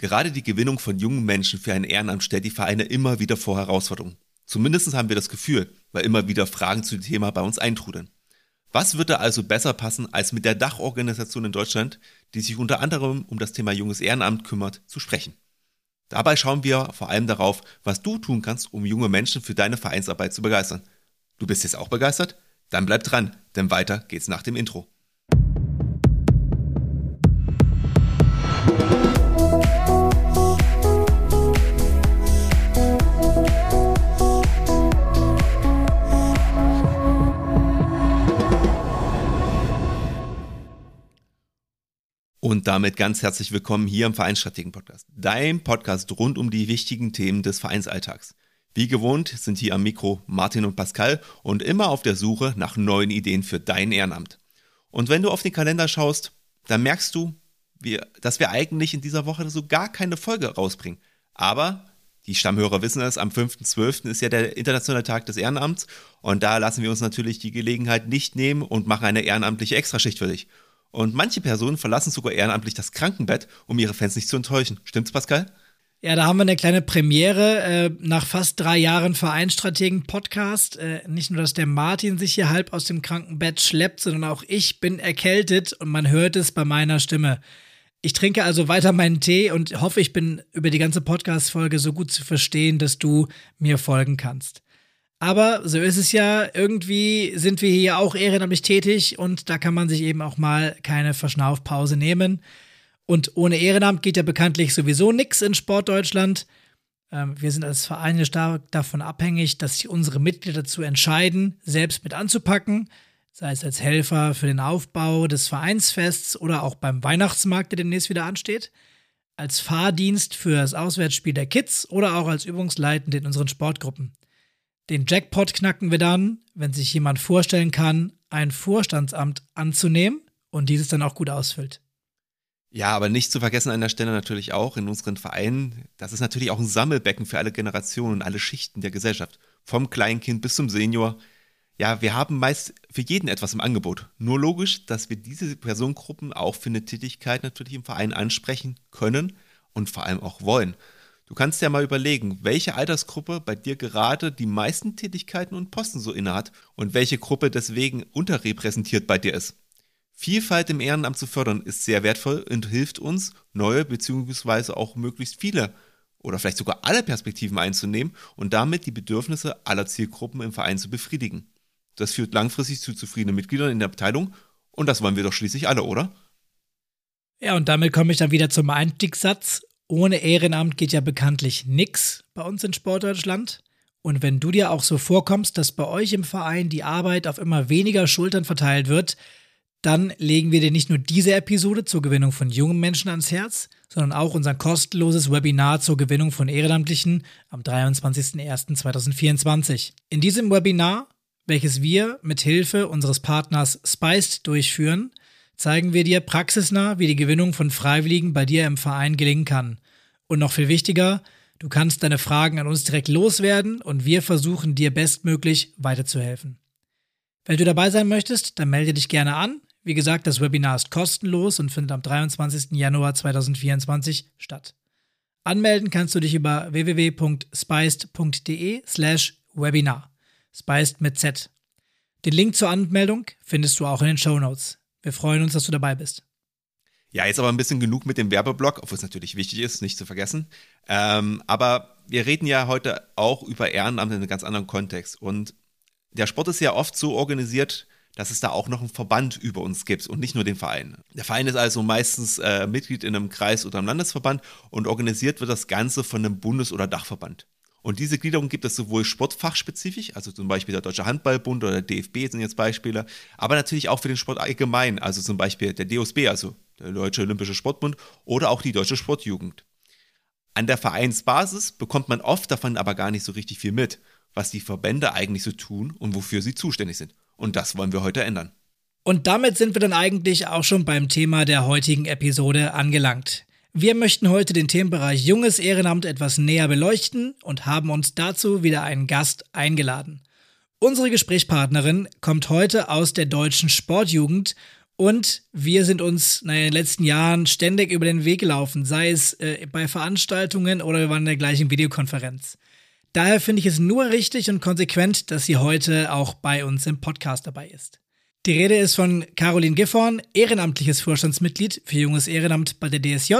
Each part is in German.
Gerade die Gewinnung von jungen Menschen für ein Ehrenamt stellt die Vereine immer wieder vor Herausforderungen. Zumindest haben wir das Gefühl, weil immer wieder Fragen zu dem Thema bei uns eintrudeln. Was würde also besser passen, als mit der Dachorganisation in Deutschland, die sich unter anderem um das Thema junges Ehrenamt kümmert, zu sprechen? Dabei schauen wir vor allem darauf, was du tun kannst, um junge Menschen für deine Vereinsarbeit zu begeistern. Du bist jetzt auch begeistert? Dann bleib dran, denn weiter geht's nach dem Intro. Und damit ganz herzlich willkommen hier im Vereinsstrategen Podcast, dein Podcast rund um die wichtigen Themen des Vereinsalltags. Wie gewohnt sind hier am Mikro Martin und Pascal und immer auf der Suche nach neuen Ideen für dein Ehrenamt. Und wenn du auf den Kalender schaust, dann merkst du, dass wir eigentlich in dieser Woche so gar keine Folge rausbringen. Aber die Stammhörer wissen es, am 5.12. ist ja der internationale Tag des Ehrenamts und da lassen wir uns natürlich die Gelegenheit nicht nehmen und machen eine ehrenamtliche Extraschicht für dich. Und manche Personen verlassen sogar ehrenamtlich das Krankenbett, um ihre Fans nicht zu enttäuschen. Stimmt's, Pascal? Ja, da haben wir eine kleine Premiere äh, nach fast drei Jahren Vereinstrategen-Podcast. Äh, nicht nur, dass der Martin sich hier halb aus dem Krankenbett schleppt, sondern auch ich bin erkältet und man hört es bei meiner Stimme. Ich trinke also weiter meinen Tee und hoffe, ich bin über die ganze Podcast-Folge so gut zu verstehen, dass du mir folgen kannst. Aber so ist es ja, irgendwie sind wir hier auch ehrenamtlich tätig und da kann man sich eben auch mal keine Verschnaufpause nehmen. Und ohne Ehrenamt geht ja bekanntlich sowieso nichts in Sportdeutschland. Ähm, wir sind als Vereine stark davon abhängig, dass sich unsere Mitglieder dazu entscheiden, selbst mit anzupacken, sei es als Helfer für den Aufbau des Vereinsfests oder auch beim Weihnachtsmarkt, der demnächst wieder ansteht, als Fahrdienst für das Auswärtsspiel der Kids oder auch als Übungsleitende in unseren Sportgruppen. Den Jackpot knacken wir dann, wenn sich jemand vorstellen kann, ein Vorstandsamt anzunehmen und dieses dann auch gut ausfüllt. Ja, aber nicht zu vergessen an der Stelle natürlich auch in unseren Vereinen, das ist natürlich auch ein Sammelbecken für alle Generationen und alle Schichten der Gesellschaft. Vom Kleinkind bis zum Senior. Ja, wir haben meist für jeden etwas im Angebot. Nur logisch, dass wir diese Personengruppen auch für eine Tätigkeit natürlich im Verein ansprechen können und vor allem auch wollen. Du kannst ja mal überlegen, welche Altersgruppe bei dir gerade die meisten Tätigkeiten und Posten so innehat und welche Gruppe deswegen unterrepräsentiert bei dir ist. Vielfalt im Ehrenamt zu fördern ist sehr wertvoll und hilft uns, neue bzw. auch möglichst viele oder vielleicht sogar alle Perspektiven einzunehmen und damit die Bedürfnisse aller Zielgruppen im Verein zu befriedigen. Das führt langfristig zu zufriedenen Mitgliedern in der Abteilung und das wollen wir doch schließlich alle, oder? Ja, und damit komme ich dann wieder zum Einstiegssatz ohne Ehrenamt geht ja bekanntlich nix bei uns in Sportdeutschland. Und wenn du dir auch so vorkommst, dass bei euch im Verein die Arbeit auf immer weniger Schultern verteilt wird, dann legen wir dir nicht nur diese Episode zur Gewinnung von jungen Menschen ans Herz, sondern auch unser kostenloses Webinar zur Gewinnung von Ehrenamtlichen am 23.01.2024. In diesem Webinar, welches wir mit Hilfe unseres Partners Spiced durchführen, zeigen wir dir praxisnah, wie die Gewinnung von Freiwilligen bei dir im Verein gelingen kann. Und noch viel wichtiger, du kannst deine Fragen an uns direkt loswerden und wir versuchen dir bestmöglich weiterzuhelfen. Wenn du dabei sein möchtest, dann melde dich gerne an. Wie gesagt, das Webinar ist kostenlos und findet am 23. Januar 2024 statt. Anmelden kannst du dich über www.spiced.de slash Webinar. Spiced mit Z. Den Link zur Anmeldung findest du auch in den Show Notes. Wir freuen uns, dass du dabei bist. Ja, jetzt aber ein bisschen genug mit dem Werbeblock, obwohl es natürlich wichtig ist, nicht zu vergessen. Ähm, aber wir reden ja heute auch über Ehrenamt in einem ganz anderen Kontext. Und der Sport ist ja oft so organisiert, dass es da auch noch einen Verband über uns gibt und nicht nur den Verein. Der Verein ist also meistens äh, Mitglied in einem Kreis oder einem Landesverband und organisiert wird das Ganze von einem Bundes- oder Dachverband. Und diese Gliederung gibt es sowohl sportfachspezifisch, also zum Beispiel der Deutsche Handballbund oder der DFB sind jetzt Beispiele, aber natürlich auch für den Sport allgemein, also zum Beispiel der DOSB, also der Deutsche Olympische Sportbund oder auch die Deutsche Sportjugend. An der Vereinsbasis bekommt man oft davon aber gar nicht so richtig viel mit, was die Verbände eigentlich so tun und wofür sie zuständig sind. Und das wollen wir heute ändern. Und damit sind wir dann eigentlich auch schon beim Thema der heutigen Episode angelangt. Wir möchten heute den Themenbereich Junges Ehrenamt etwas näher beleuchten und haben uns dazu wieder einen Gast eingeladen. Unsere Gesprächspartnerin kommt heute aus der deutschen Sportjugend Und wir sind uns in den letzten Jahren ständig über den Weg gelaufen, sei es äh, bei Veranstaltungen oder wir waren in der gleichen Videokonferenz. Daher finde ich es nur richtig und konsequent, dass sie heute auch bei uns im Podcast dabei ist. Die Rede ist von Caroline Gifhorn, ehrenamtliches Vorstandsmitglied für junges Ehrenamt bei der DSJ.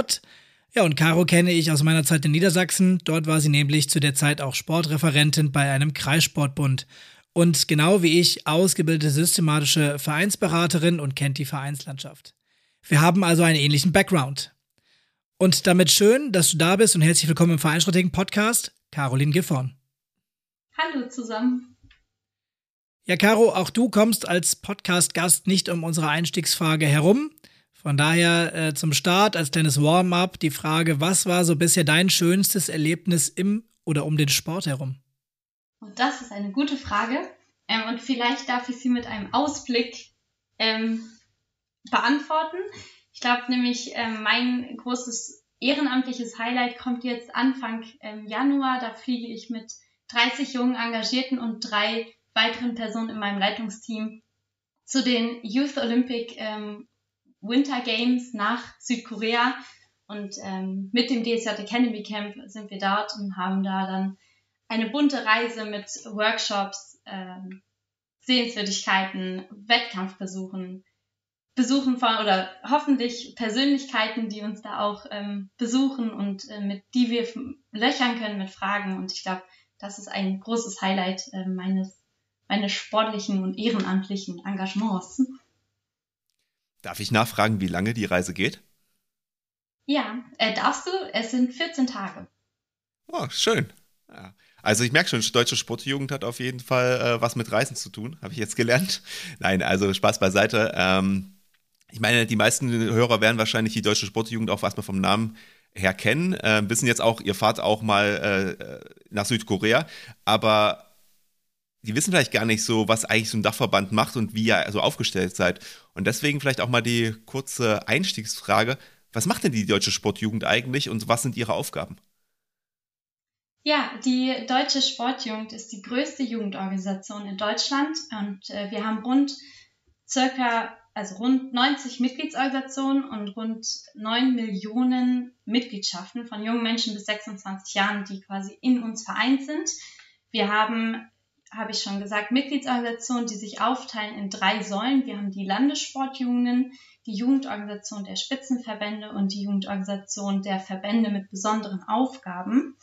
Ja, und Caro kenne ich aus meiner Zeit in Niedersachsen. Dort war sie nämlich zu der Zeit auch Sportreferentin bei einem Kreissportbund. Und genau wie ich ausgebildete systematische Vereinsberaterin und kennt die Vereinslandschaft. Wir haben also einen ähnlichen Background. Und damit schön, dass du da bist und herzlich willkommen im Vereinsstrategen Podcast. Caroline Giffon. Hallo zusammen. Ja, Caro, auch du kommst als Podcast-Gast nicht um unsere Einstiegsfrage herum. Von daher äh, zum Start als kleines Warm-up die Frage, was war so bisher dein schönstes Erlebnis im oder um den Sport herum? Und das ist eine gute Frage. Ähm, und vielleicht darf ich sie mit einem Ausblick ähm, beantworten. Ich glaube nämlich, ähm, mein großes ehrenamtliches Highlight kommt jetzt Anfang ähm, Januar. Da fliege ich mit 30 jungen Engagierten und drei weiteren Personen in meinem Leitungsteam zu den Youth Olympic ähm, Winter Games nach Südkorea. Und ähm, mit dem DSJ Academy Camp sind wir dort und haben da dann eine bunte Reise mit Workshops, ähm, Sehenswürdigkeiten, Wettkampfbesuchen, besuchen von oder hoffentlich Persönlichkeiten, die uns da auch ähm, besuchen und äh, mit die wir löchern können mit Fragen. Und ich glaube, das ist ein großes Highlight äh, meines meines sportlichen und ehrenamtlichen Engagements. Darf ich nachfragen, wie lange die Reise geht? Ja, äh, darfst du. Es sind 14 Tage. Oh, schön. Ja. Also ich merke schon, deutsche Sportjugend hat auf jeden Fall äh, was mit Reisen zu tun, habe ich jetzt gelernt. Nein, also Spaß beiseite. Ähm, ich meine, die meisten Hörer werden wahrscheinlich die deutsche Sportjugend auch erstmal vom Namen her kennen, äh, wissen jetzt auch, ihr fahrt auch mal äh, nach Südkorea, aber die wissen vielleicht gar nicht so, was eigentlich so ein Dachverband macht und wie ihr so aufgestellt seid. Und deswegen vielleicht auch mal die kurze Einstiegsfrage, was macht denn die deutsche Sportjugend eigentlich und was sind ihre Aufgaben? Ja, die Deutsche Sportjugend ist die größte Jugendorganisation in Deutschland und äh, wir haben rund circa also rund 90 Mitgliedsorganisationen und rund 9 Millionen Mitgliedschaften von jungen Menschen bis 26 Jahren, die quasi in uns vereint sind. Wir haben, habe ich schon gesagt, Mitgliedsorganisationen, die sich aufteilen in drei Säulen. Wir haben die Landessportjugenden, die Jugendorganisation der Spitzenverbände und die Jugendorganisation der Verbände mit besonderen Aufgaben.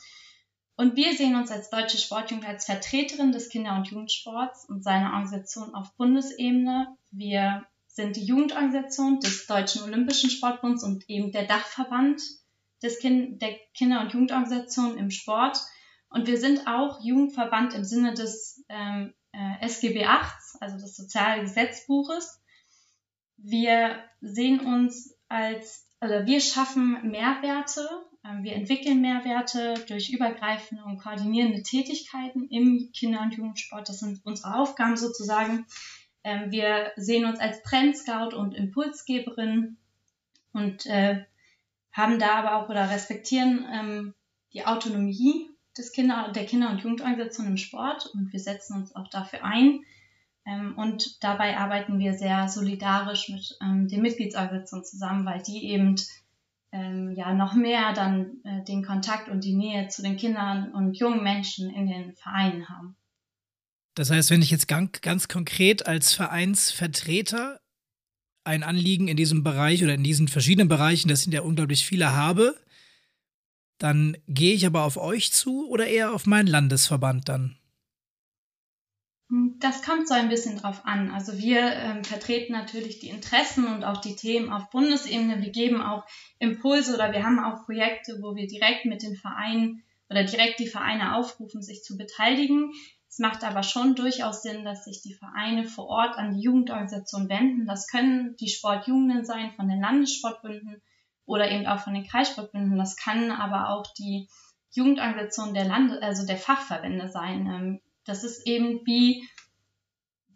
Und wir sehen uns als Deutsche Sportjugend als Vertreterin des Kinder- und Jugendsports und seiner Organisation auf Bundesebene. Wir sind die Jugendorganisation des Deutschen Olympischen Sportbunds und eben der Dachverband des kind der Kinder- und Jugendorganisationen im Sport. Und wir sind auch Jugendverband im Sinne des ähm, äh, SGB 8, also des Sozialgesetzbuches. Wir sehen uns als, oder wir schaffen Mehrwerte, äh, wir entwickeln Mehrwerte durch übergreifende und koordinierende Tätigkeiten im Kinder- und Jugendsport. Das sind unsere Aufgaben sozusagen. Ähm, wir sehen uns als Trendscout und Impulsgeberin und äh, haben da aber auch oder respektieren ähm, die Autonomie des Kinder, der Kinder- und Jugendorganisation im Sport und wir setzen uns auch dafür ein. Ähm, und dabei arbeiten wir sehr solidarisch mit ähm, den Mitgliedsorganisationen zusammen, weil die eben ähm, ja noch mehr dann äh, den Kontakt und die Nähe zu den Kindern und jungen Menschen in den Vereinen haben. Das heißt, wenn ich jetzt ganz, ganz konkret als Vereinsvertreter ein Anliegen in diesem Bereich oder in diesen verschiedenen Bereichen, das sind ja unglaublich viele, habe, dann gehe ich aber auf euch zu oder eher auf meinen Landesverband dann? Das kommt so ein bisschen drauf an. Also wir ähm, vertreten natürlich die Interessen und auch die Themen auf Bundesebene. Wir geben auch Impulse oder wir haben auch Projekte, wo wir direkt mit den Vereinen oder direkt die Vereine aufrufen, sich zu beteiligen. Es macht aber schon durchaus Sinn, dass sich die Vereine vor Ort an die Jugendorganisation wenden. Das können die Sportjugenden sein von den Landessportbünden oder eben auch von den Kreissportbünden. Das kann aber auch die Jugendorganisation der Lande, also der Fachverbände sein. Ähm, das ist eben wie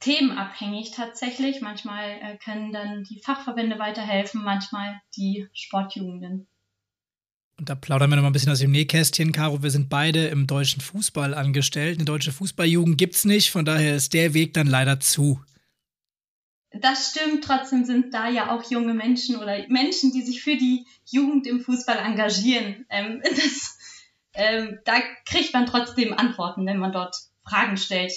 themenabhängig tatsächlich. Manchmal äh, können dann die Fachverbände weiterhelfen, manchmal die Sportjugenden. Und da plaudern wir noch mal ein bisschen aus dem Nähkästchen, Caro. Wir sind beide im deutschen Fußball angestellt. Eine deutsche Fußballjugend gibt es nicht, von daher ist der Weg dann leider zu. Das stimmt, trotzdem sind da ja auch junge Menschen oder Menschen, die sich für die Jugend im Fußball engagieren. Ähm, das, ähm, da kriegt man trotzdem Antworten, wenn man dort Fragen stellt.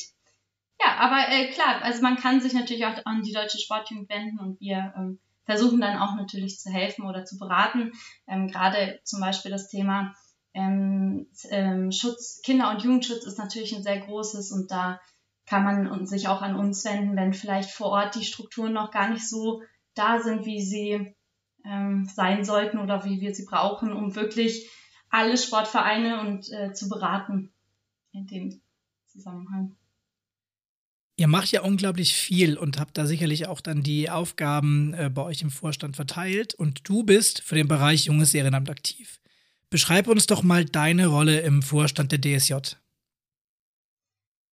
Ja, aber äh, klar, also man kann sich natürlich auch an die deutsche Sportjugend wenden und wir ähm, versuchen dann auch natürlich zu helfen oder zu beraten. Ähm, Gerade zum Beispiel das Thema ähm, ähm, Schutz, Kinder- und Jugendschutz ist natürlich ein sehr großes und da kann man sich auch an uns wenden, wenn vielleicht vor Ort die Strukturen noch gar nicht so da sind, wie sie ähm, sein sollten oder wie wir sie brauchen, um wirklich alle Sportvereine und äh, zu beraten in dem Zusammenhang. Ihr macht ja unglaublich viel und habt da sicherlich auch dann die Aufgaben äh, bei euch im Vorstand verteilt. Und du bist für den Bereich Junges Ehrenamt aktiv. Beschreib uns doch mal deine Rolle im Vorstand der DSJ.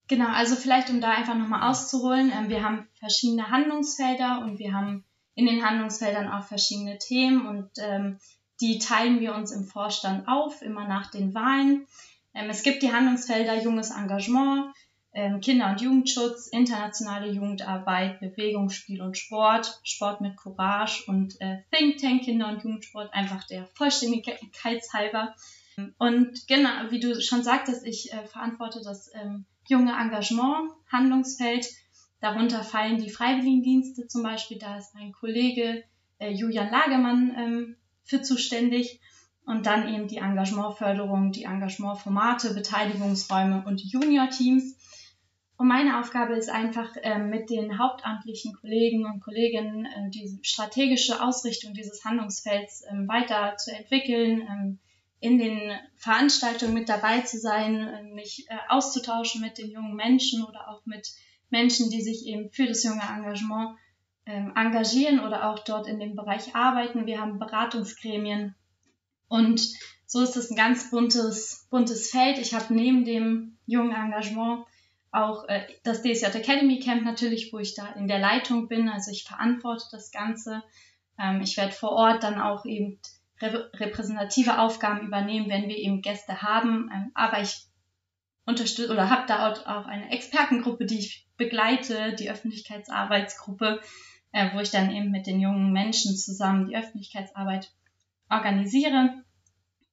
Genau, also vielleicht um da einfach nochmal auszuholen. Ähm, wir haben verschiedene Handlungsfelder und wir haben in den Handlungsfeldern auch verschiedene Themen und ähm, die teilen wir uns im Vorstand auf, immer nach den Wahlen. Ähm, es gibt die Handlungsfelder junges Engagement, ähm, Kinder- und Jugendschutz, internationale Jugendarbeit, Bewegung, Spiel und Sport, Sport mit Courage und äh, Think Tank Kinder- und Jugendsport, einfach der Vollständigkeit halber. Und genau, wie du schon sagtest, ich äh, verantworte das ähm, junge Engagement, Handlungsfeld. Darunter fallen die Freiwilligendienste zum Beispiel, da ist mein Kollege äh, Julian Lagemann ähm, für zuständig und dann eben die Engagementförderung, die Engagementformate, Beteiligungsräume und Junior-Teams. Und meine Aufgabe ist einfach, äh, mit den hauptamtlichen Kollegen und Kolleginnen äh, die strategische Ausrichtung dieses Handlungsfelds äh, weiter zu entwickeln, ähm, in den Veranstaltungen mit dabei zu sein, mich äh, auszutauschen mit den jungen Menschen oder auch mit Menschen, die sich eben für das junge Engagement ähm, engagieren oder auch dort in dem Bereich arbeiten. Wir haben Beratungsgremien und so ist es ein ganz buntes, buntes Feld. Ich habe neben dem jungen Engagement auch äh, das DSJ Academy Camp natürlich, wo ich da in der Leitung bin. Also ich verantworte das Ganze. Ähm, ich werde vor Ort dann auch eben repräsentative Aufgaben übernehmen, wenn wir eben Gäste haben. Ähm, aber ich unterstütze oder habe da auch eine Expertengruppe, die ich begleite, die Öffentlichkeitsarbeitsgruppe, äh, wo ich dann eben mit den jungen Menschen zusammen die Öffentlichkeitsarbeit organisiere.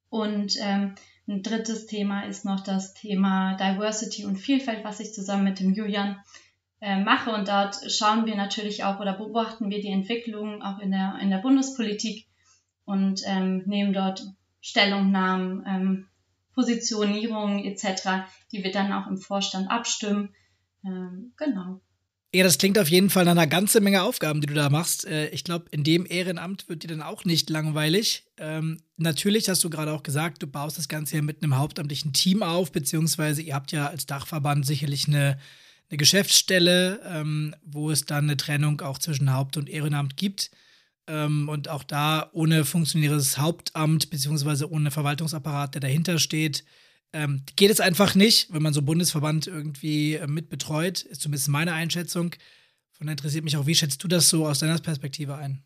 Und ähm, ein drittes Thema ist noch das Thema Diversity und Vielfalt, was ich zusammen mit dem Julian äh, mache. Und dort schauen wir natürlich auch oder beobachten wir die Entwicklung auch in der, in der Bundespolitik und ähm, nehmen dort Stellungnahmen, ähm, Positionierungen etc., die wir dann auch im Vorstand abstimmen. Ähm, genau. Ja, das klingt auf jeden Fall nach einer ganzen Menge Aufgaben, die du da machst. Äh, ich glaube, in dem Ehrenamt wird dir dann auch nicht langweilig. Ähm, natürlich hast du gerade auch gesagt, du baust das Ganze ja mit einem hauptamtlichen Team auf, beziehungsweise ihr habt ja als Dachverband sicherlich eine, eine Geschäftsstelle, ähm, wo es dann eine Trennung auch zwischen Haupt- und Ehrenamt gibt. Ähm, und auch da ohne funktionierendes Hauptamt, beziehungsweise ohne Verwaltungsapparat, der dahinter steht, ähm, geht es einfach nicht, wenn man so Bundesverband irgendwie äh, mit betreut, ist zumindest meine Einschätzung. Von daher interessiert mich auch, wie schätzt du das so aus deiner Perspektive ein?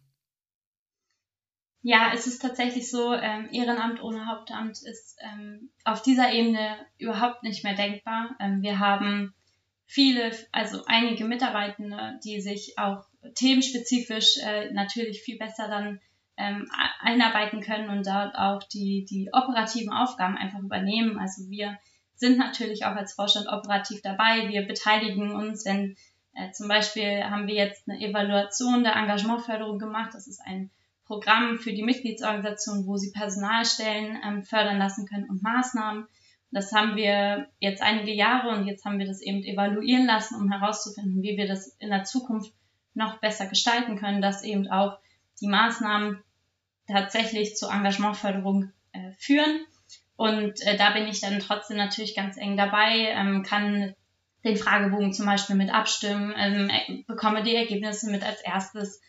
Ja, es ist tatsächlich so, ähm, Ehrenamt ohne Hauptamt ist ähm, auf dieser Ebene überhaupt nicht mehr denkbar. Ähm, wir haben viele, also einige Mitarbeitende, die sich auch themenspezifisch äh, natürlich viel besser dann ähm, einarbeiten können und dort auch die, die operativen Aufgaben einfach übernehmen. Also wir sind natürlich auch als Vorstand operativ dabei. Wir beteiligen uns, wenn äh, zum Beispiel haben wir jetzt eine Evaluation der Engagementförderung gemacht. Das ist ein Programm für die Mitgliedsorganisation, wo sie Personalstellen ähm, fördern lassen können und Maßnahmen. Das haben wir jetzt einige Jahre und jetzt haben wir das eben evaluieren lassen, um herauszufinden, wie wir das in der Zukunft noch besser gestalten können, dass eben auch die Maßnahmen tatsächlich zur Engagementförderung äh, führen. Und äh, da bin ich dann trotzdem natürlich ganz eng dabei, ähm, kann den Fragebogen zum Beispiel mit abstimmen, ähm, äh, bekomme die Ergebnisse mit als erstes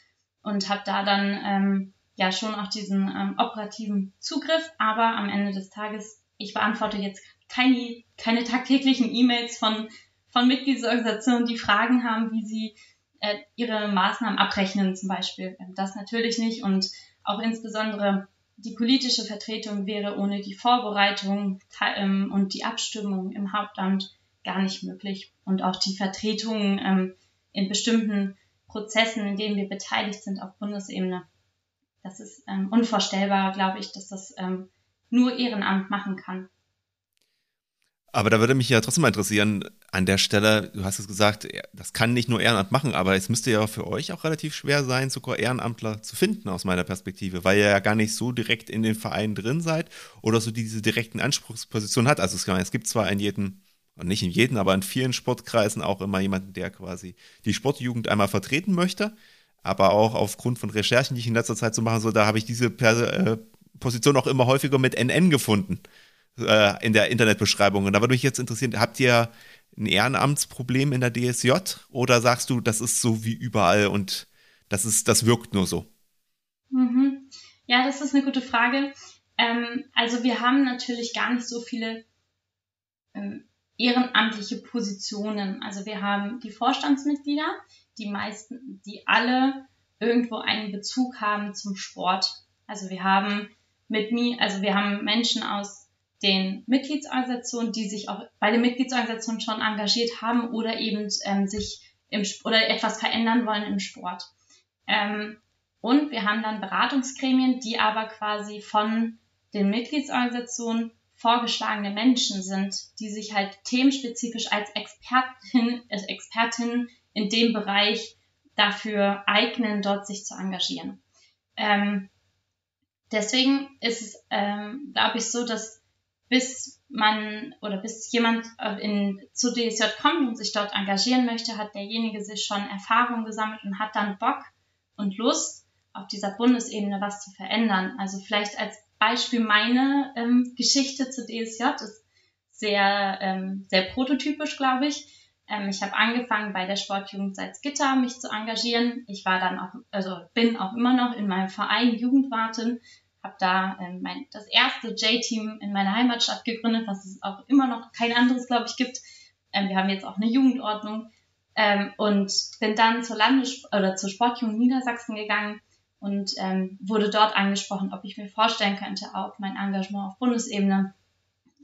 und habe da dann ähm, ja schon auch diesen ähm, operativen Zugriff. Aber am Ende des Tages, ich beantworte jetzt keine, keine tagtäglichen E-Mails von, von Mitgliedsorganisationen, die Fragen haben, wie sie äh, ihre Maßnahmen abrechnen zum Beispiel. Ähm, das natürlich nicht. Und auch insbesondere die politische Vertretung wäre ohne die Vorbereitung ähm, und die Abstimmung im Hauptamt gar nicht möglich. Und auch die Vertretung ähm, in bestimmten Prozessen, in denen wir beteiligt sind auf Bundesebene. Das ist unvorstellbar, glaube ich, dass das nur Ehrenamt machen kann. Aber da würde mich ja trotzdem mal interessieren, an der Stelle, du hast es gesagt, das kann nicht nur Ehrenamt machen, aber es müsste ja für euch auch relativ schwer sein, sogar Ehrenamtler zu finden aus meiner Perspektive, weil ihr ja gar nicht so direkt in den Vereinen drin seid oder so diese direkten Anspruchspositionen hat. Also es, gibt zwar in jedem, nicht in jedem, aber in vielen Sportkreisen auch immer jemanden, der quasi die Sportjugend einmal vertreten möchte, aber auch aufgrund von Recherchen, die ich in letzter Zeit so mache, so da habe ich diese äh, Position auch immer häufiger mit NN gefunden äh, in der Internetbeschreibung. Und da würde mich jetzt interessieren, habt ihr ein Ehrenamtsproblem in der DSJ oder sagst du, das ist so wie überall und das ist, das wirkt nur so? Mhm. Ja, das ist eine gute Frage. Ähm, also wir haben natürlich gar nicht so viele ähm, ehrenamtliche Positionen. Also wir haben die Vorstandsmitglieder, die meisten, die alle irgendwo einen Bezug haben zum Sport. Also wir haben mit mir, also wir haben Menschen aus den Mitgliedsorganisationen, die sich auch bei den Mitgliedsorganisationen schon engagiert haben oder eben ähm, sich im oder etwas verändern wollen im Sport. Ähm, und wir haben dann Beratungsgremien, die aber quasi von den Mitgliedsorganisationen vorgeschlagene Menschen sind, die sich halt themenspezifisch als Expertin, als Expertin in dem Bereich dafür eignen, dort sich zu engagieren. Ähm, deswegen ist es, ähm, glaube ich, so, dass bis man oder bis jemand äh, in, zu DSJ kommt und sich dort engagieren möchte, hat derjenige sich schon Erfahrung gesammelt und hat dann Bock und Lust, auf dieser Bundesebene was zu verändern. Also vielleicht als Beispiel meine ähm, Geschichte zu DSJ ist sehr, ähm, sehr prototypisch, glaube ich. Ähm, ich habe angefangen bei der Sportjugend Salzgitter mich zu engagieren. Ich war dann auch, also bin auch immer noch in meinem Verein Jugendwartin, habe da ähm, mein, das erste J-Team in meiner Heimatstadt gegründet, was es auch immer noch kein anderes, glaube ich, gibt. Ähm, wir haben jetzt auch eine Jugendordnung ähm, und bin dann zur Landes oder zur Sportjugend Niedersachsen gegangen und ähm, wurde dort angesprochen, ob ich mir vorstellen könnte, auch mein Engagement auf Bundesebene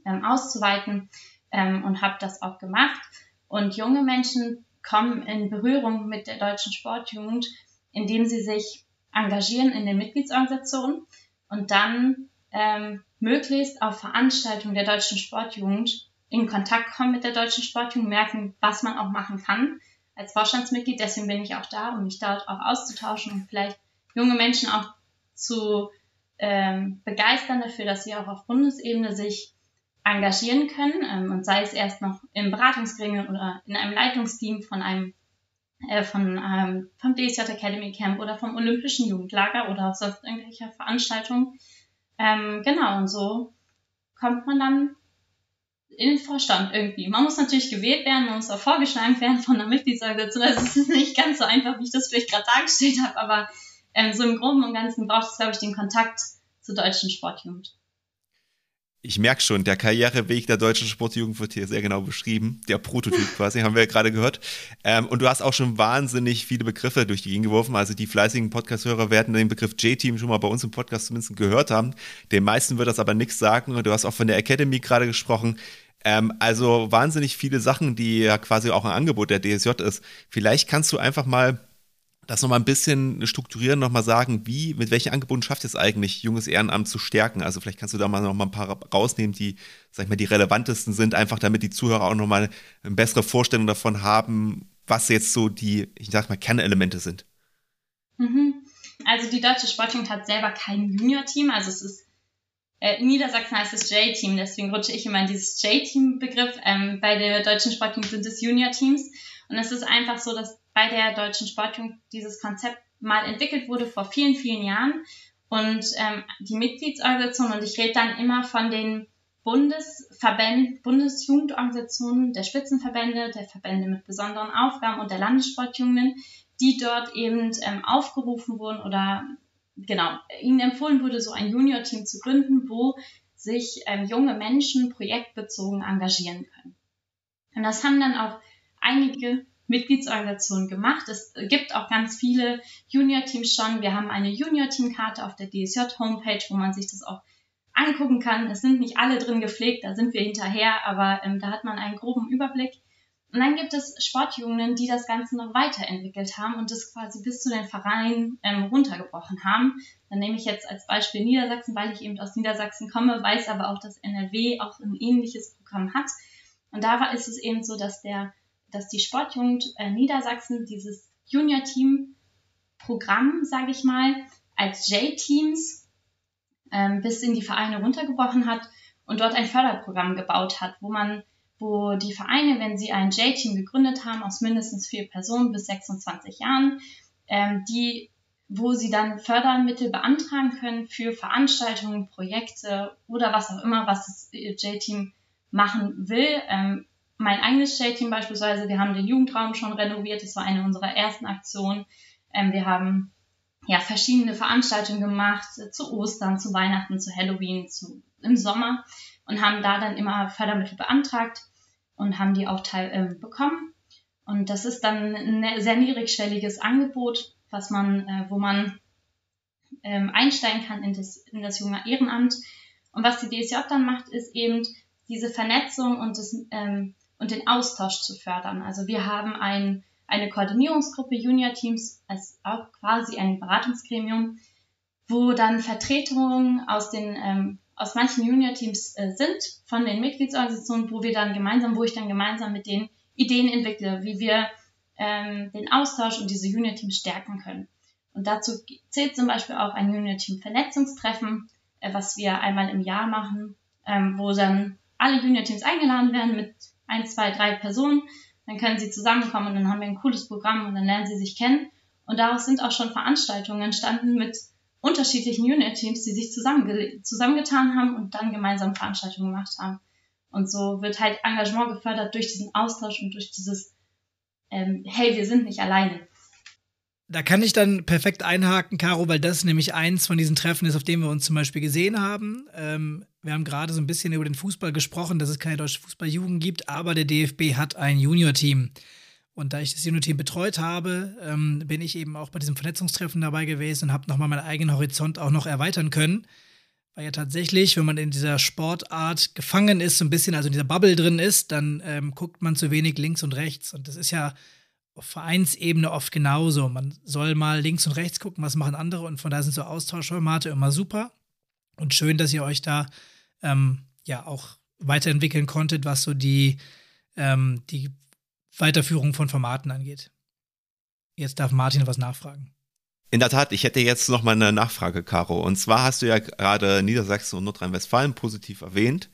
ähm, auszuweiten ähm, und habe das auch gemacht. Und junge Menschen kommen in Berührung mit der deutschen Sportjugend, indem sie sich engagieren in den Mitgliedsorganisationen und dann ähm, möglichst auf Veranstaltungen der deutschen Sportjugend in Kontakt kommen mit der deutschen Sportjugend, merken, was man auch machen kann als Vorstandsmitglied. Deswegen bin ich auch da, um mich dort auch auszutauschen und vielleicht junge Menschen auch zu ähm, begeistern dafür, dass sie auch auf Bundesebene sich engagieren können ähm, und sei es erst noch im Beratungsgremium oder in einem Leitungsteam von einem äh, von, ähm, vom DSJ Academy Camp oder vom Olympischen Jugendlager oder sonst irgendwelcher Veranstaltungen. Ähm, genau, und so kommt man dann in den Vorstand irgendwie. Man muss natürlich gewählt werden, man muss auch vorgeschlagen werden von der Mitgliedsorganisation. Also es ist nicht ganz so einfach, wie ich das vielleicht gerade dargestellt habe, aber ähm, so im Groben und Ganzen braucht es, glaube ich, den Kontakt zur deutschen Sportjugend ich merke schon, der Karriereweg der deutschen Sportjugend wird hier sehr genau beschrieben. Der Prototyp quasi, haben wir ja gerade gehört. Ähm, und du hast auch schon wahnsinnig viele Begriffe durch die Gegend geworfen. Also die fleißigen Podcast-Hörer werden den Begriff J-Team schon mal bei uns im Podcast zumindest gehört haben. Den meisten wird das aber nichts sagen. Und du hast auch von der Academy gerade gesprochen. Ähm, also wahnsinnig viele Sachen, die ja quasi auch ein Angebot der DSJ ist. Vielleicht kannst du einfach mal das nochmal ein bisschen strukturieren, nochmal sagen, wie, mit welchen Angeboten schafft es eigentlich, junges Ehrenamt zu stärken? Also vielleicht kannst du da mal noch mal ein paar rausnehmen, die, sag ich mal, die relevantesten sind, einfach damit die Zuhörer auch nochmal eine bessere Vorstellung davon haben, was jetzt so die, ich sag mal, Kernelemente sind. Mhm. Also die Deutsche Sportjugend hat selber kein Junior-Team, also es ist äh, in Niedersachsen heißt es J-Team, deswegen rutsche ich immer in dieses J-Team-Begriff. Ähm, bei der deutschen Sportjugend sind es Junior-Teams. Und es ist einfach so, dass bei der deutschen Sportjugend dieses Konzept mal entwickelt wurde vor vielen, vielen Jahren. Und ähm, die Mitgliedsorganisation, und ich rede dann immer von den Bundesverbänden, Bundesjugendorganisationen, der Spitzenverbände, der Verbände mit besonderen Aufgaben und der Landessportjugenden, die dort eben ähm, aufgerufen wurden oder genau, ihnen empfohlen wurde, so ein Junior-Team zu gründen, wo sich ähm, junge Menschen projektbezogen engagieren können. Und das haben dann auch einige Mitgliedsorganisationen gemacht. Es gibt auch ganz viele Junior-Teams schon. Wir haben eine Junior-Team-Karte auf der DSJ-Homepage, wo man sich das auch angucken kann. Es sind nicht alle drin gepflegt, da sind wir hinterher, aber ähm, da hat man einen groben Überblick. Und dann gibt es Sportjugenden, die das Ganze noch weiterentwickelt haben und das quasi bis zu den Vereinen ähm, runtergebrochen haben. Dann nehme ich jetzt als Beispiel Niedersachsen, weil ich eben aus Niedersachsen komme, weiß aber auch, dass NRW auch ein ähnliches Programm hat. Und da ist es eben so, dass der, dass die Sportjugend äh, Niedersachsen dieses Junior-Team-Programm, sage ich mal, als J-Teams ähm, bis in die Vereine runtergebrochen hat und dort ein Förderprogramm gebaut hat, wo man wo die Vereine, wenn sie ein J-Team gegründet haben, aus mindestens vier Personen bis 26 Jahren, ähm, die, wo sie dann Fördermittel beantragen können für Veranstaltungen, Projekte oder was auch immer, was das J-Team machen will. Ähm, mein eigenes J-Team beispielsweise, wir haben den Jugendraum schon renoviert, das war eine unserer ersten Aktionen. Ähm, wir haben ja verschiedene Veranstaltungen gemacht, zu Ostern, zu Weihnachten, zu Halloween, zu, im Sommer und haben da dann immer Fördermittel beantragt und haben die auch teil, äh, bekommen. Und das ist dann ein sehr niedrigschwelliges Angebot, was man, äh, wo man ähm, einsteigen kann in das, in das junge Ehrenamt. Und was die DSJ dann macht, ist eben diese Vernetzung und, das, ähm, und den Austausch zu fördern. Also wir haben ein, eine Koordinierungsgruppe Junior Teams, als auch quasi ein Beratungsgremium, wo dann Vertretungen aus den ähm, aus manchen Junior-Teams äh, sind, von den Mitgliedsorganisationen, wo wir dann gemeinsam, wo ich dann gemeinsam mit den Ideen entwickle, wie wir ähm, den Austausch und diese Junior-Teams stärken können. Und dazu zählt zum Beispiel auch ein Junior-Team-Vernetzungstreffen, äh, was wir einmal im Jahr machen, ähm, wo dann alle Junior-Teams eingeladen werden mit ein, zwei, drei Personen. Dann können sie zusammenkommen und dann haben wir ein cooles Programm und dann lernen sie sich kennen. Und daraus sind auch schon Veranstaltungen entstanden mit unterschiedlichen Unit-Teams, die sich zusammengetan haben und dann gemeinsam Veranstaltungen gemacht haben. Und so wird halt Engagement gefördert durch diesen Austausch und durch dieses, ähm, hey, wir sind nicht alleine. Da kann ich dann perfekt einhaken, Caro, weil das nämlich eins von diesen Treffen ist, auf dem wir uns zum Beispiel gesehen haben. Ähm, wir haben gerade so ein bisschen über den Fußball gesprochen, dass es keine deutsche Fußballjugend gibt, aber der DFB hat ein Junior-Team. Und da ich das Unity betreut habe, ähm, bin ich eben auch bei diesem Vernetzungstreffen dabei gewesen und habe nochmal meinen eigenen Horizont auch noch erweitern können. Weil ja tatsächlich, wenn man in dieser Sportart gefangen ist, so ein bisschen, also in dieser Bubble drin ist, dann ähm, guckt man zu wenig links und rechts. Und das ist ja auf Vereinsebene oft genauso. Man soll mal links und rechts gucken, was machen andere. Und von daher sind so Austauschformate immer super. Und schön, dass ihr euch da ähm, ja auch weiterentwickeln konntet, was so die, ähm, die Weiterführung von Formaten angeht. Jetzt darf Martin was nachfragen. In der Tat, ich hätte jetzt noch mal eine Nachfrage, Caro. Und zwar hast du ja gerade Niedersachsen und Nordrhein-Westfalen positiv erwähnt.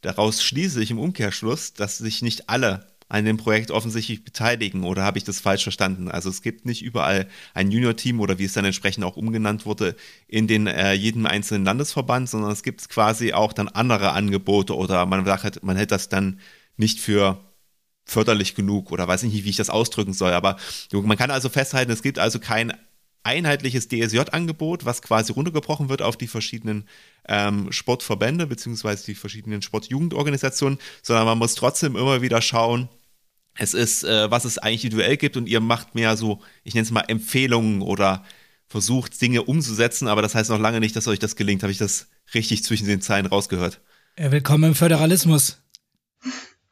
Daraus schließe ich im Umkehrschluss, dass sich nicht alle an dem Projekt offensichtlich beteiligen oder habe ich das falsch verstanden? Also es gibt nicht überall ein Junior-Team oder wie es dann entsprechend auch umgenannt wurde in den äh, jedem einzelnen Landesverband, sondern es gibt quasi auch dann andere Angebote oder man sagt, man hätte das dann nicht für förderlich genug oder weiß nicht, wie ich das ausdrücken soll. Aber man kann also festhalten, es gibt also kein einheitliches DSJ-Angebot, was quasi runtergebrochen wird auf die verschiedenen ähm, Sportverbände beziehungsweise die verschiedenen Sportjugendorganisationen, sondern man muss trotzdem immer wieder schauen, es ist, äh, was es eigentlich individuell gibt und ihr macht mehr so, ich nenne es mal Empfehlungen oder versucht Dinge umzusetzen, aber das heißt noch lange nicht, dass euch das gelingt. Habe ich das richtig zwischen den Zeilen rausgehört? Ja, willkommen im Föderalismus.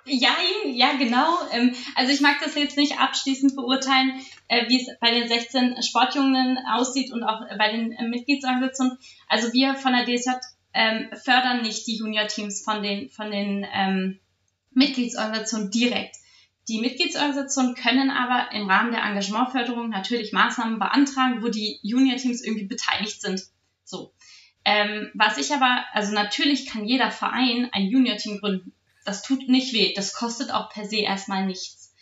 Ja, ja, genau. Ähm, also ich mag das jetzt nicht abschließend beurteilen, äh, wie es bei den 16 Sportjungen aussieht und auch bei den äh, Mitgliedsorganisationen. Also wir von der DSJ ähm, fördern nicht die Junior-Teams von den, von den ähm, Mitgliedsorganisationen direkt. Die Mitgliedsorganisationen können aber im Rahmen der Engagementförderung natürlich Maßnahmen beantragen, wo die Junior-Teams irgendwie beteiligt sind. So. Ähm, was ich aber, also natürlich kann jeder Verein ein Junior-Team gründen das tut nicht weh. Das kostet auch per se erstmal nichts.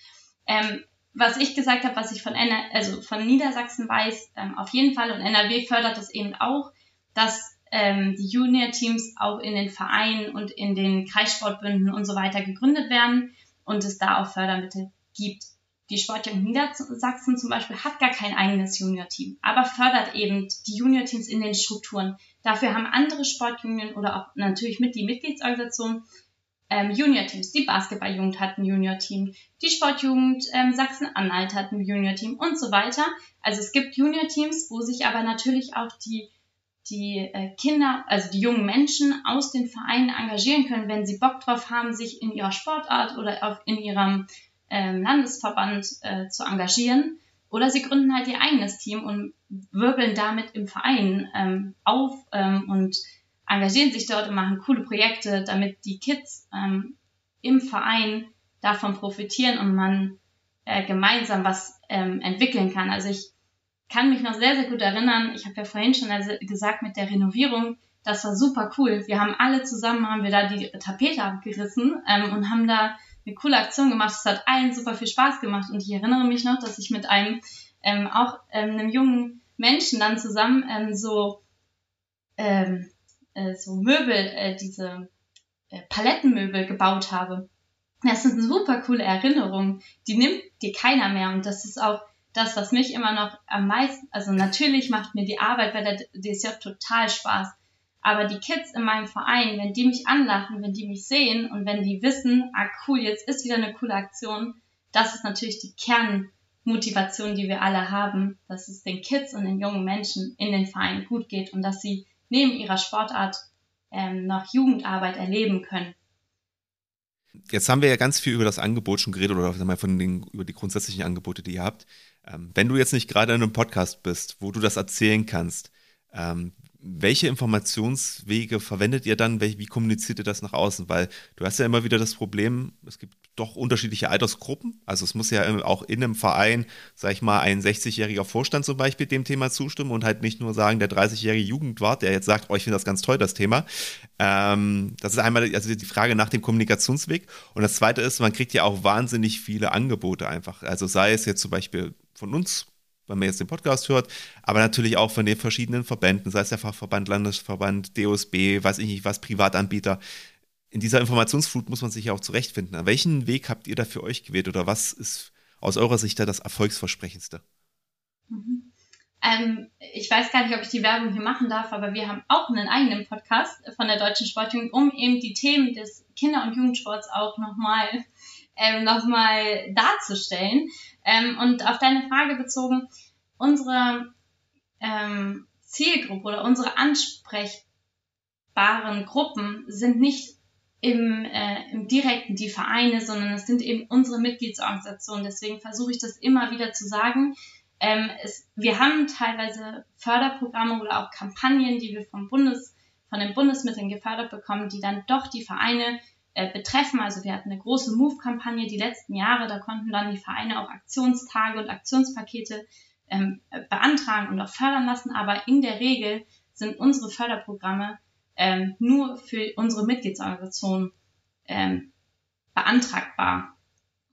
Ähm, was ich gesagt habe, was ich von, NR also von Niedersachsen weiß, ähm, auf jeden Fall und NRW fördert das eben auch, dass ähm, die Junior-Teams auch in den Vereinen und in den Kreissportbünden und so weiter gegründet werden und es da auch Fördermittel gibt. Die Sportjugend Niedersachsen zum Beispiel hat gar kein eigenes Junior-Team, aber fördert eben die Junior-Teams in den Strukturen. Dafür haben andere Sportjunioren oder auch natürlich mit die Mitgliedsorganisationen ähm, Junior-Teams. Die Basketballjugend hat ein Junior-Team, die Sportjugend ähm, Sachsen-Anhalt hat ein Junior-Team und so weiter. Also es gibt Junior-Teams, wo sich aber natürlich auch die, die äh, Kinder, also die jungen Menschen aus den Vereinen engagieren können, wenn sie Bock drauf haben, sich in ihrer Sportart oder auf, in ihrem ähm, Landesverband äh, zu engagieren. Oder sie gründen halt ihr eigenes Team und wirbeln damit im Verein ähm, auf ähm, und engagieren sich dort und machen coole Projekte, damit die Kids ähm, im Verein davon profitieren und man äh, gemeinsam was ähm, entwickeln kann. Also ich kann mich noch sehr, sehr gut erinnern, ich habe ja vorhin schon also gesagt mit der Renovierung, das war super cool. Wir haben alle zusammen, haben wir da die Tapete abgerissen ähm, und haben da eine coole Aktion gemacht. Es hat allen super viel Spaß gemacht und ich erinnere mich noch, dass ich mit einem ähm, auch ähm, einem jungen Menschen dann zusammen ähm, so ähm, äh, so Möbel, äh, diese äh, Palettenmöbel gebaut habe. Das eine super coole Erinnerung. Die nimmt dir keiner mehr und das ist auch das, was mich immer noch am meisten, also natürlich macht mir die Arbeit bei der DSJ total Spaß, aber die Kids in meinem Verein, wenn die mich anlachen, wenn die mich sehen und wenn die wissen, ah cool, jetzt ist wieder eine coole Aktion, das ist natürlich die Kernmotivation, die wir alle haben, dass es den Kids und den jungen Menschen in den Vereinen gut geht und dass sie neben ihrer Sportart ähm, noch Jugendarbeit erleben können. Jetzt haben wir ja ganz viel über das Angebot schon geredet oder mal von den, über die grundsätzlichen Angebote, die ihr habt. Ähm, wenn du jetzt nicht gerade in einem Podcast bist, wo du das erzählen kannst, ähm, welche Informationswege verwendet ihr dann? Wie kommuniziert ihr das nach außen? Weil du hast ja immer wieder das Problem, es gibt doch unterschiedliche Altersgruppen. Also es muss ja auch in einem Verein, sag ich mal, ein 60-jähriger Vorstand zum Beispiel dem Thema zustimmen und halt nicht nur sagen, der 30-jährige Jugendwart, der jetzt sagt, oh, ich finde das ganz toll, das Thema. Ähm, das ist einmal also die Frage nach dem Kommunikationsweg. Und das zweite ist, man kriegt ja auch wahnsinnig viele Angebote einfach. Also sei es jetzt zum Beispiel von uns wenn man jetzt den Podcast hört, aber natürlich auch von den verschiedenen Verbänden, sei es der Fachverband, Landesverband, DOSB, weiß ich nicht was, Privatanbieter. In dieser Informationsflut muss man sich ja auch zurechtfinden. An welchen Weg habt ihr da für euch gewählt oder was ist aus eurer Sicht da das Erfolgsversprechendste? Mhm. Ähm, ich weiß gar nicht, ob ich die Werbung hier machen darf, aber wir haben auch einen eigenen Podcast von der Deutschen Sportjugend, um eben die Themen des Kinder- und Jugendsports auch nochmal ähm, noch darzustellen. Ähm, und auf deine Frage bezogen, unsere ähm, Zielgruppe oder unsere ansprechbaren Gruppen sind nicht im, äh, im direkten die Vereine, sondern es sind eben unsere Mitgliedsorganisationen. Deswegen versuche ich das immer wieder zu sagen. Ähm, es, wir haben teilweise Förderprogramme oder auch Kampagnen, die wir vom Bundes, von den Bundesmitteln gefördert bekommen, die dann doch die Vereine äh, betreffen. Also wir hatten eine große Move-Kampagne die letzten Jahre, da konnten dann die Vereine auch Aktionstage und Aktionspakete ähm, beantragen und auch fördern lassen. Aber in der Regel sind unsere Förderprogramme ähm, nur für unsere Mitgliedsorganisationen ähm, beantragbar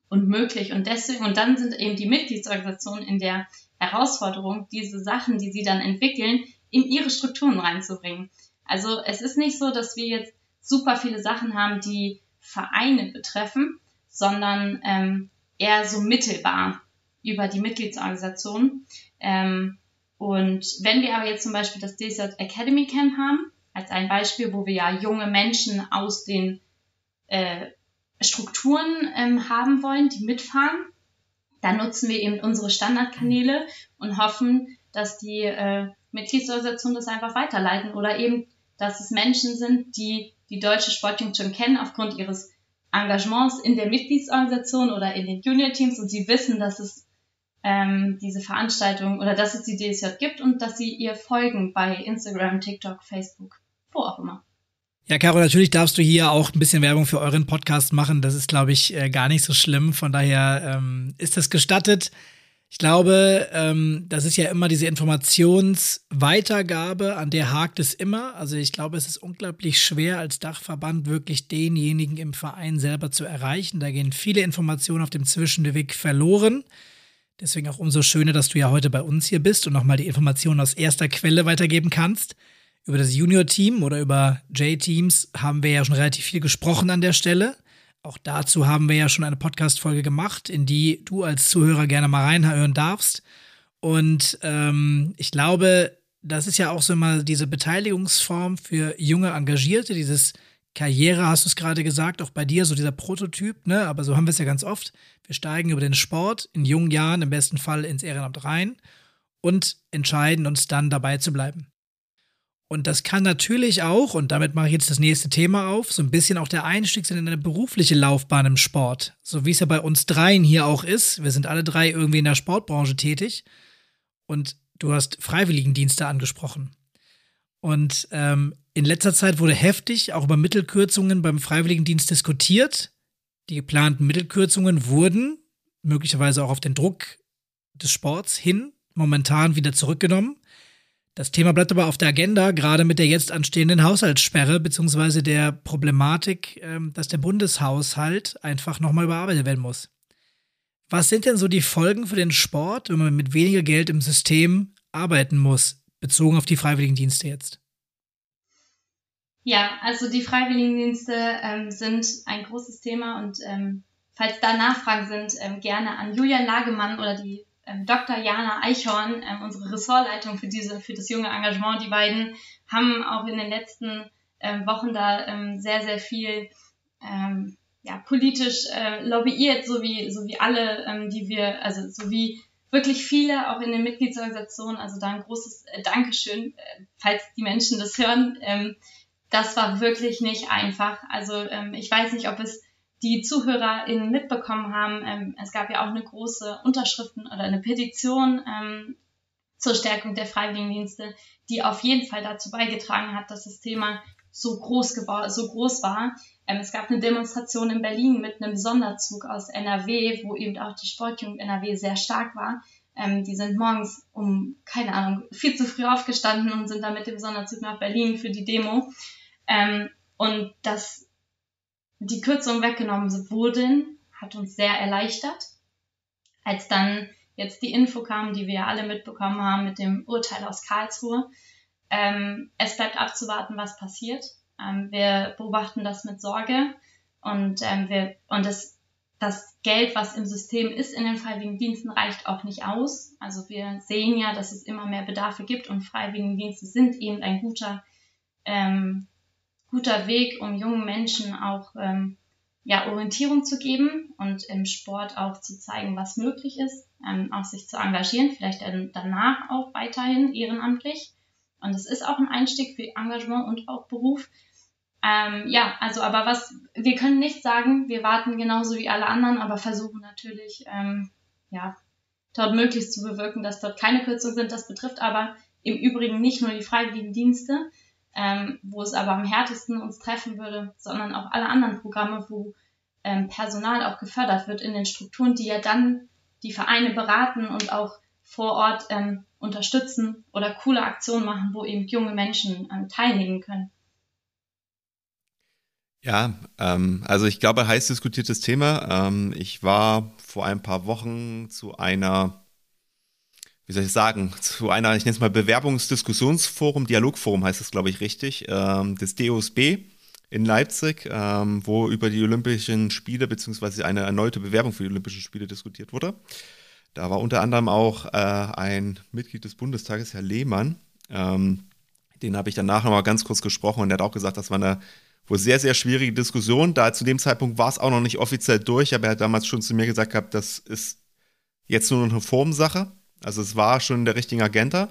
und möglich. Und deswegen, und dann sind eben die Mitgliedsorganisationen in der Herausforderung, diese Sachen, die sie dann entwickeln, in ihre Strukturen reinzubringen. Also es ist nicht so, dass wir jetzt super viele Sachen haben, die Vereine betreffen, sondern ähm, eher so mittelbar über die Mitgliedsorganisation. Ähm, und wenn wir aber jetzt zum Beispiel das DSJ Academy Camp haben, als ein Beispiel, wo wir ja junge Menschen aus den äh, Strukturen ähm, haben wollen, die mitfahren, dann nutzen wir eben unsere Standardkanäle und hoffen, dass die äh, Mitgliedsorganisationen das einfach weiterleiten oder eben, dass es Menschen sind, die die deutsche Sportjugend schon kennen aufgrund ihres Engagements in der Mitgliedsorganisation oder in den Junior-Teams und sie wissen, dass es ähm, diese Veranstaltung oder dass es die DSJ gibt und dass sie ihr folgen bei Instagram, TikTok, Facebook, wo auch immer. Ja, Caro, natürlich darfst du hier auch ein bisschen Werbung für euren Podcast machen. Das ist, glaube ich, äh, gar nicht so schlimm. Von daher ähm, ist das gestattet. Ich glaube, ähm, das ist ja immer diese Informationsweitergabe, an der hakt es immer. Also ich glaube, es ist unglaublich schwer, als Dachverband wirklich denjenigen im Verein selber zu erreichen. Da gehen viele Informationen auf dem Zwischenweg verloren. Deswegen auch umso schöner, dass du ja heute bei uns hier bist und nochmal die Informationen aus erster Quelle weitergeben kannst. Über das Junior-Team oder über J-Teams haben wir ja schon relativ viel gesprochen an der Stelle. Auch dazu haben wir ja schon eine Podcast-Folge gemacht, in die du als Zuhörer gerne mal reinhören darfst. Und ähm, ich glaube, das ist ja auch so immer diese Beteiligungsform für junge Engagierte, dieses Karriere, hast du es gerade gesagt, auch bei dir, so dieser Prototyp, ne? Aber so haben wir es ja ganz oft. Wir steigen über den Sport in jungen Jahren im besten Fall ins Ehrenamt rein und entscheiden uns dann dabei zu bleiben. Und das kann natürlich auch, und damit mache ich jetzt das nächste Thema auf, so ein bisschen auch der Einstieg sein in eine berufliche Laufbahn im Sport. So wie es ja bei uns dreien hier auch ist. Wir sind alle drei irgendwie in der Sportbranche tätig. Und du hast Freiwilligendienste angesprochen. Und ähm, in letzter Zeit wurde heftig auch über Mittelkürzungen beim Freiwilligendienst diskutiert. Die geplanten Mittelkürzungen wurden möglicherweise auch auf den Druck des Sports hin momentan wieder zurückgenommen. Das Thema bleibt aber auf der Agenda, gerade mit der jetzt anstehenden Haushaltssperre beziehungsweise der Problematik, ähm, dass der Bundeshaushalt einfach nochmal überarbeitet werden muss. Was sind denn so die Folgen für den Sport, wenn man mit weniger Geld im System arbeiten muss, bezogen auf die Freiwilligendienste jetzt? Ja, also die Freiwilligendienste ähm, sind ein großes Thema und ähm, falls da Nachfragen sind, ähm, gerne an Julian Lagemann oder die Dr. Jana Eichhorn, ähm, unsere Ressortleitung für diese, für das junge Engagement. Die beiden haben auch in den letzten ähm, Wochen da ähm, sehr, sehr viel ähm, ja, politisch äh, lobbyiert, so wie, so wie alle, ähm, die wir, also so wie wirklich viele auch in den Mitgliedsorganisationen. Also da ein großes äh, Dankeschön, äh, falls die Menschen das hören. Ähm, das war wirklich nicht einfach. Also ähm, ich weiß nicht, ob es die ZuhörerInnen mitbekommen haben, ähm, es gab ja auch eine große Unterschriften- oder eine Petition ähm, zur Stärkung der Freiwilligendienste, die auf jeden Fall dazu beigetragen hat, dass das Thema so groß, so groß war. Ähm, es gab eine Demonstration in Berlin mit einem Sonderzug aus NRW, wo eben auch die Sportjugend NRW sehr stark war. Ähm, die sind morgens um, keine Ahnung, viel zu früh aufgestanden und sind dann mit dem Sonderzug nach Berlin für die Demo. Ähm, und das die Kürzungen weggenommen wurden, hat uns sehr erleichtert. Als dann jetzt die Info kam, die wir ja alle mitbekommen haben mit dem Urteil aus Karlsruhe, ähm, es bleibt abzuwarten, was passiert. Ähm, wir beobachten das mit Sorge und, ähm, wir, und das, das Geld, was im System ist in den Freiwilligendiensten, reicht auch nicht aus. Also wir sehen ja, dass es immer mehr Bedarfe gibt und Freiwilligendienste sind eben ein guter ähm, guter Weg, um jungen Menschen auch ähm, ja, Orientierung zu geben und im Sport auch zu zeigen, was möglich ist, ähm, auch sich zu engagieren, vielleicht dann danach auch weiterhin ehrenamtlich. Und es ist auch ein Einstieg für Engagement und auch Beruf. Ähm, ja, also aber was, wir können nicht sagen, wir warten genauso wie alle anderen, aber versuchen natürlich, ähm, ja, dort möglichst zu bewirken, dass dort keine Kürzungen sind. Das betrifft aber im Übrigen nicht nur die freiwilligen Dienste, ähm, wo es aber am härtesten uns treffen würde, sondern auch alle anderen Programme, wo ähm, Personal auch gefördert wird in den Strukturen, die ja dann die Vereine beraten und auch vor Ort ähm, unterstützen oder coole Aktionen machen, wo eben junge Menschen ähm, teilnehmen können. Ja, ähm, also ich glaube, heiß diskutiertes Thema. Ähm, ich war vor ein paar Wochen zu einer wie soll ich sagen, zu einer, ich nenne es mal Bewerbungsdiskussionsforum, Dialogforum heißt es, glaube ich, richtig, ähm, des DOSB in Leipzig, ähm, wo über die Olympischen Spiele beziehungsweise eine erneute Bewerbung für die Olympischen Spiele diskutiert wurde. Da war unter anderem auch äh, ein Mitglied des Bundestages, Herr Lehmann. Ähm, den habe ich danach nochmal ganz kurz gesprochen und er hat auch gesagt, das war eine wohl sehr, sehr schwierige Diskussion. Da zu dem Zeitpunkt war es auch noch nicht offiziell durch, aber er hat damals schon zu mir gesagt gehabt, das ist jetzt nur eine Formsache. Also es war schon der richtige Agenda.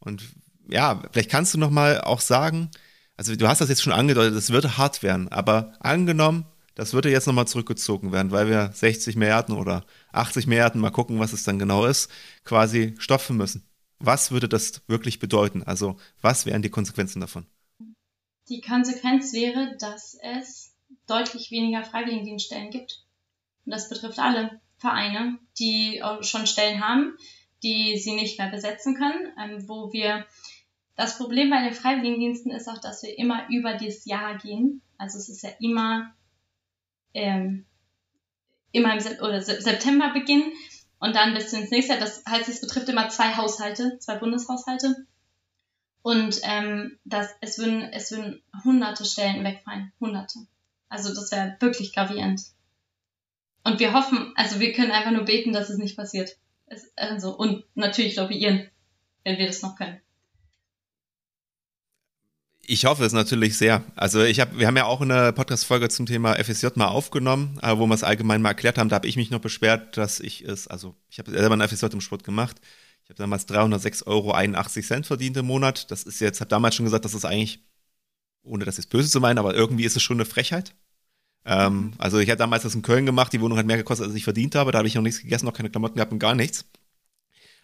Und ja, vielleicht kannst du noch mal auch sagen, also du hast das jetzt schon angedeutet, es würde hart werden, aber angenommen, das würde jetzt nochmal zurückgezogen werden, weil wir 60 Milliarden oder 80 Milliarden, mal gucken, was es dann genau ist, quasi stopfen müssen. Was würde das wirklich bedeuten? Also was wären die Konsequenzen davon? Die Konsequenz wäre, dass es deutlich weniger Freiwilligendienststellen gibt. Und das betrifft alle Vereine, die schon Stellen haben, die sie nicht mehr besetzen können, ähm, wo wir das Problem bei den Freiwilligendiensten ist auch, dass wir immer über das Jahr gehen. Also es ist ja immer, ähm, immer im Se oder Se September beginnen und dann bis ins nächste Jahr. Das heißt, es betrifft immer zwei Haushalte, zwei Bundeshaushalte. Und ähm, das, es, würden, es würden hunderte Stellen wegfallen. Hunderte. Also das wäre wirklich gravierend. Und wir hoffen, also wir können einfach nur beten, dass es nicht passiert. Es, also, und natürlich lobbyieren, wenn wir das noch können. Ich hoffe es natürlich sehr. Also ich habe, wir haben ja auch eine Podcast-Folge zum Thema FSJ mal aufgenommen, äh, wo wir es allgemein mal erklärt haben. Da habe ich mich noch beschwert, dass ich es, also ich habe selber ein FSJ im Sport gemacht. Ich habe damals 306,81 Euro verdient im Monat. Das ist jetzt, habe damals schon gesagt, das ist eigentlich, ohne das jetzt böse zu meinen, aber irgendwie ist es schon eine Frechheit. Ähm, also ich habe damals das in Köln gemacht, die Wohnung hat mehr gekostet, als ich verdient habe. Da habe ich noch nichts gegessen, noch keine Klamotten gehabt und gar nichts.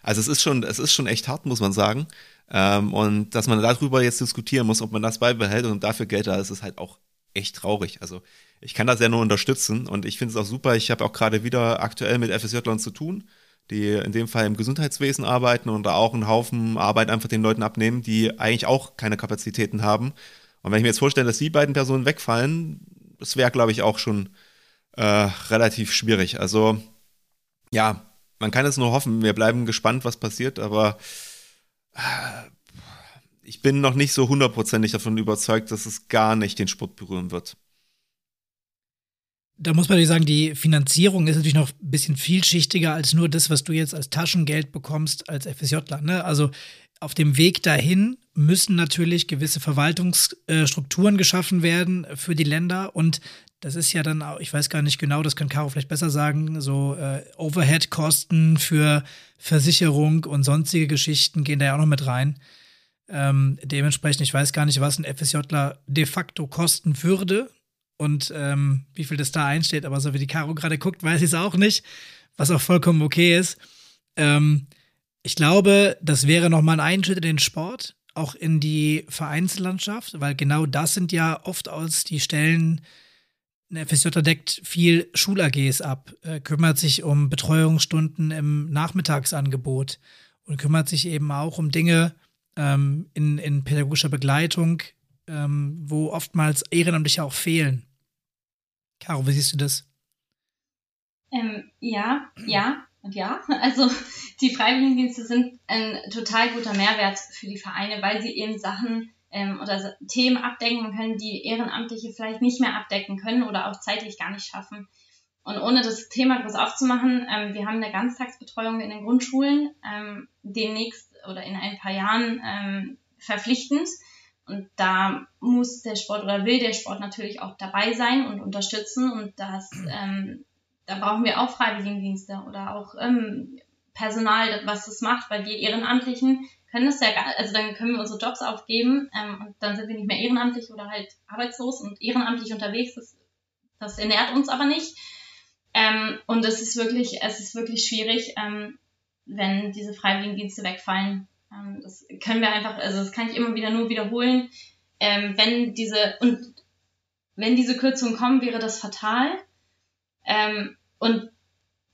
Also es ist schon, es ist schon echt hart, muss man sagen. Ähm, und dass man darüber jetzt diskutieren muss, ob man das beibehält und dafür Geld da ist, ist halt auch echt traurig. Also ich kann das ja nur unterstützen und ich finde es auch super. Ich habe auch gerade wieder aktuell mit FSJ-Lern zu tun die in dem Fall im Gesundheitswesen arbeiten und da auch einen Haufen Arbeit einfach den Leuten abnehmen, die eigentlich auch keine Kapazitäten haben. Und wenn ich mir jetzt vorstelle, dass die beiden Personen wegfallen, das wäre, glaube ich, auch schon äh, relativ schwierig. Also ja, man kann es nur hoffen. Wir bleiben gespannt, was passiert, aber äh, ich bin noch nicht so hundertprozentig davon überzeugt, dass es gar nicht den Sport berühren wird da muss man sagen, die Finanzierung ist natürlich noch ein bisschen vielschichtiger als nur das, was du jetzt als Taschengeld bekommst als FSJler. Ne? Also auf dem Weg dahin müssen natürlich gewisse Verwaltungsstrukturen geschaffen werden für die Länder und das ist ja dann auch, ich weiß gar nicht genau, das kann Caro vielleicht besser sagen, so äh, Overhead-Kosten für Versicherung und sonstige Geschichten gehen da ja auch noch mit rein. Ähm, dementsprechend, ich weiß gar nicht, was ein FSJler de facto kosten würde, und ähm, wie viel das da einsteht, aber so wie die Caro gerade guckt, weiß ich es auch nicht, was auch vollkommen okay ist. Ähm, ich glaube, das wäre nochmal ein Einschnitt in den Sport, auch in die Vereinslandschaft, weil genau das sind ja oft aus die Stellen, eine FSJ deckt viel Schul-AGs ab, äh, kümmert sich um Betreuungsstunden im Nachmittagsangebot und kümmert sich eben auch um Dinge ähm, in, in pädagogischer Begleitung, ähm, wo oftmals Ehrenamtliche auch fehlen. Caro, wie siehst du das? Ähm, ja, ja und ja. Also die Freiwilligendienste sind ein total guter Mehrwert für die Vereine, weil sie eben Sachen ähm, oder Themen abdecken können, die Ehrenamtliche vielleicht nicht mehr abdecken können oder auch zeitlich gar nicht schaffen. Und ohne das Thema groß aufzumachen, ähm, wir haben eine Ganztagsbetreuung in den Grundschulen, ähm, demnächst oder in ein paar Jahren ähm, verpflichtend. Und da muss der Sport oder will der Sport natürlich auch dabei sein und unterstützen. Und das, ähm, da brauchen wir auch Freiwilligendienste oder auch ähm, Personal, was das macht, weil wir Ehrenamtlichen können das ja, also dann können wir unsere Jobs aufgeben ähm, und dann sind wir nicht mehr ehrenamtlich oder halt arbeitslos und ehrenamtlich unterwegs. Das, das ernährt uns aber nicht. Ähm, und es ist wirklich, es ist wirklich schwierig, ähm, wenn diese Freiwilligendienste wegfallen. Ähm, das können wir einfach, also das kann ich immer wieder nur wiederholen. Ähm, wenn diese und wenn diese Kürzungen kommen, wäre das fatal. Ähm, und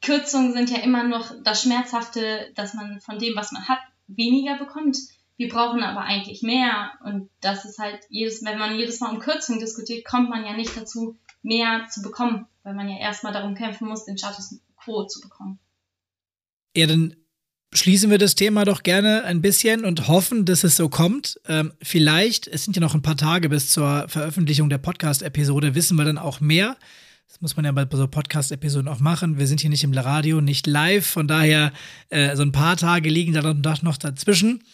Kürzungen sind ja immer noch das Schmerzhafte, dass man von dem, was man hat, weniger bekommt. Wir brauchen aber eigentlich mehr. Und das ist halt jedes, wenn man jedes Mal um Kürzungen diskutiert, kommt man ja nicht dazu, mehr zu bekommen, weil man ja erstmal darum kämpfen muss, den Status quo zu bekommen. Ja, dann schließen wir das Thema doch gerne ein bisschen und hoffen, dass es so kommt. Ähm, vielleicht, es sind ja noch ein paar Tage bis zur Veröffentlichung der Podcast-Episode, wissen wir dann auch mehr. Das muss man ja bei so Podcast-Episoden auch machen. Wir sind hier nicht im Radio, nicht live, von daher äh, so ein paar Tage liegen da noch dazwischen.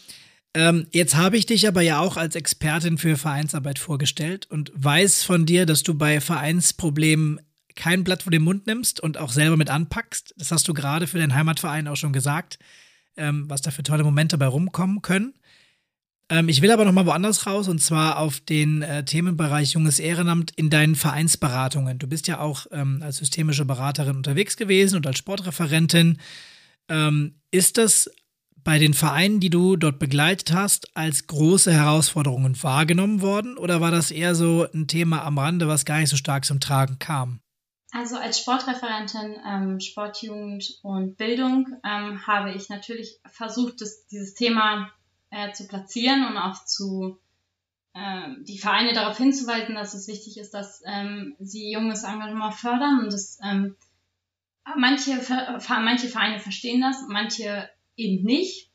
Ähm, jetzt habe ich dich aber ja auch als Expertin für Vereinsarbeit vorgestellt und weiß von dir, dass du bei Vereinsproblemen kein Blatt vor den Mund nimmst und auch selber mit anpackst. Das hast du gerade für deinen Heimatverein auch schon gesagt ähm, was da für tolle Momente bei rumkommen können. Ähm, ich will aber noch mal woanders raus und zwar auf den äh, Themenbereich Junges Ehrenamt in deinen Vereinsberatungen. Du bist ja auch ähm, als systemische Beraterin unterwegs gewesen und als Sportreferentin. Ähm, ist das bei den Vereinen, die du dort begleitet hast, als große Herausforderungen wahrgenommen worden oder war das eher so ein Thema am Rande, was gar nicht so stark zum Tragen kam? Also als Sportreferentin ähm, Sportjugend und Bildung ähm, habe ich natürlich versucht, das, dieses Thema äh, zu platzieren und auch zu äh, die Vereine darauf hinzuweisen, dass es wichtig ist, dass ähm, sie junges Engagement fördern und das ähm, manche, manche Vereine verstehen das, manche eben nicht.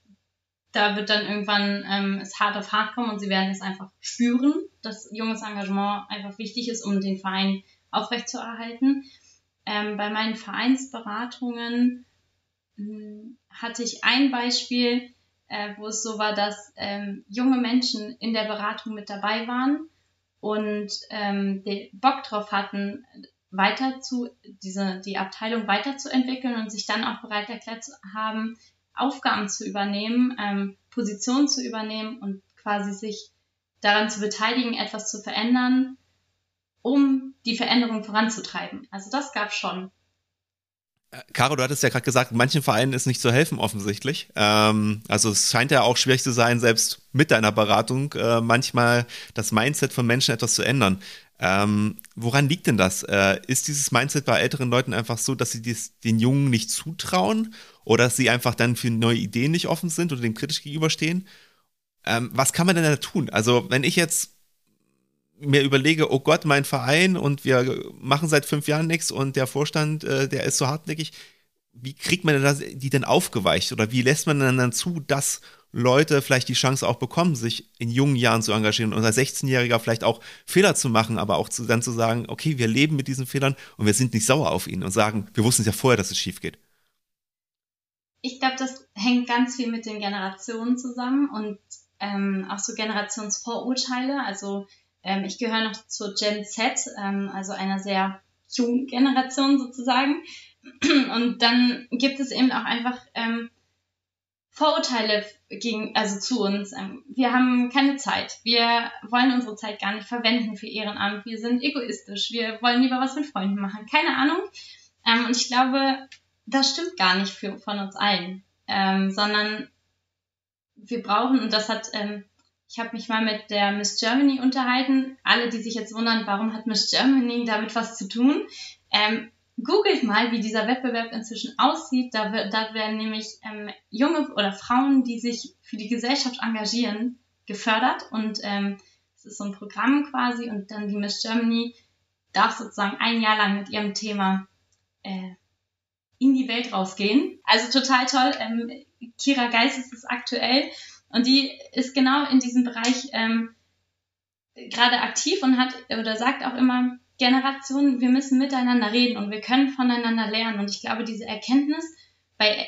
Da wird dann irgendwann ähm, es hart auf hart kommen und sie werden es einfach spüren, dass junges Engagement einfach wichtig ist, um den Verein aufrechtzuerhalten. Ähm, bei meinen Vereinsberatungen mh, hm, hatte ich ein Beispiel, äh, wo es so war, dass ähm, junge Menschen in der Beratung mit dabei waren und ähm, Bock drauf hatten, weiter zu, diese, die Abteilung weiterzuentwickeln und sich dann auch bereit erklärt haben, Aufgaben zu übernehmen, ähm, Positionen zu übernehmen und quasi sich daran zu beteiligen, etwas zu verändern, um die Veränderung voranzutreiben. Also das gab schon. Caro, du hattest ja gerade gesagt, manchen Vereinen ist nicht zu helfen offensichtlich. Ähm, also es scheint ja auch schwierig zu sein, selbst mit deiner Beratung äh, manchmal das Mindset von Menschen etwas zu ändern. Ähm, woran liegt denn das? Äh, ist dieses Mindset bei älteren Leuten einfach so, dass sie dies, den Jungen nicht zutrauen oder dass sie einfach dann für neue Ideen nicht offen sind oder dem kritisch gegenüberstehen? Ähm, was kann man denn da tun? Also wenn ich jetzt mir überlege, oh Gott, mein Verein und wir machen seit fünf Jahren nichts und der Vorstand, äh, der ist so hartnäckig, wie kriegt man das, die denn aufgeweicht oder wie lässt man dann, dann zu, dass Leute vielleicht die Chance auch bekommen, sich in jungen Jahren zu engagieren und als 16-Jähriger vielleicht auch Fehler zu machen, aber auch zu, dann zu sagen, okay, wir leben mit diesen Fehlern und wir sind nicht sauer auf ihn und sagen, wir wussten es ja vorher, dass es schief geht. Ich glaube, das hängt ganz viel mit den Generationen zusammen und ähm, auch so Generationsvorurteile. Also ähm, ich gehöre noch zur Gen Z, ähm, also einer sehr jungen Generation sozusagen. Und dann gibt es eben auch einfach ähm, Vorurteile gegen, also zu uns. Ähm, wir haben keine Zeit. Wir wollen unsere Zeit gar nicht verwenden für Ehrenamt. Wir sind egoistisch. Wir wollen lieber was mit Freunden machen. Keine Ahnung. Ähm, und ich glaube, das stimmt gar nicht für, von uns allen, ähm, sondern wir brauchen, und das hat ähm, ich habe mich mal mit der Miss Germany unterhalten. Alle, die sich jetzt wundern, warum hat Miss Germany damit was zu tun, ähm, googelt mal, wie dieser Wettbewerb inzwischen aussieht. Da, da werden nämlich ähm, junge oder Frauen, die sich für die Gesellschaft engagieren, gefördert. Und ähm, es ist so ein Programm quasi. Und dann die Miss Germany darf sozusagen ein Jahr lang mit ihrem Thema äh, in die Welt rausgehen. Also total toll. Ähm, Kira Geis ist es aktuell und die ist genau in diesem Bereich ähm, gerade aktiv und hat oder sagt auch immer, Generationen, wir müssen miteinander reden und wir können voneinander lernen. Und ich glaube, diese Erkenntnis bei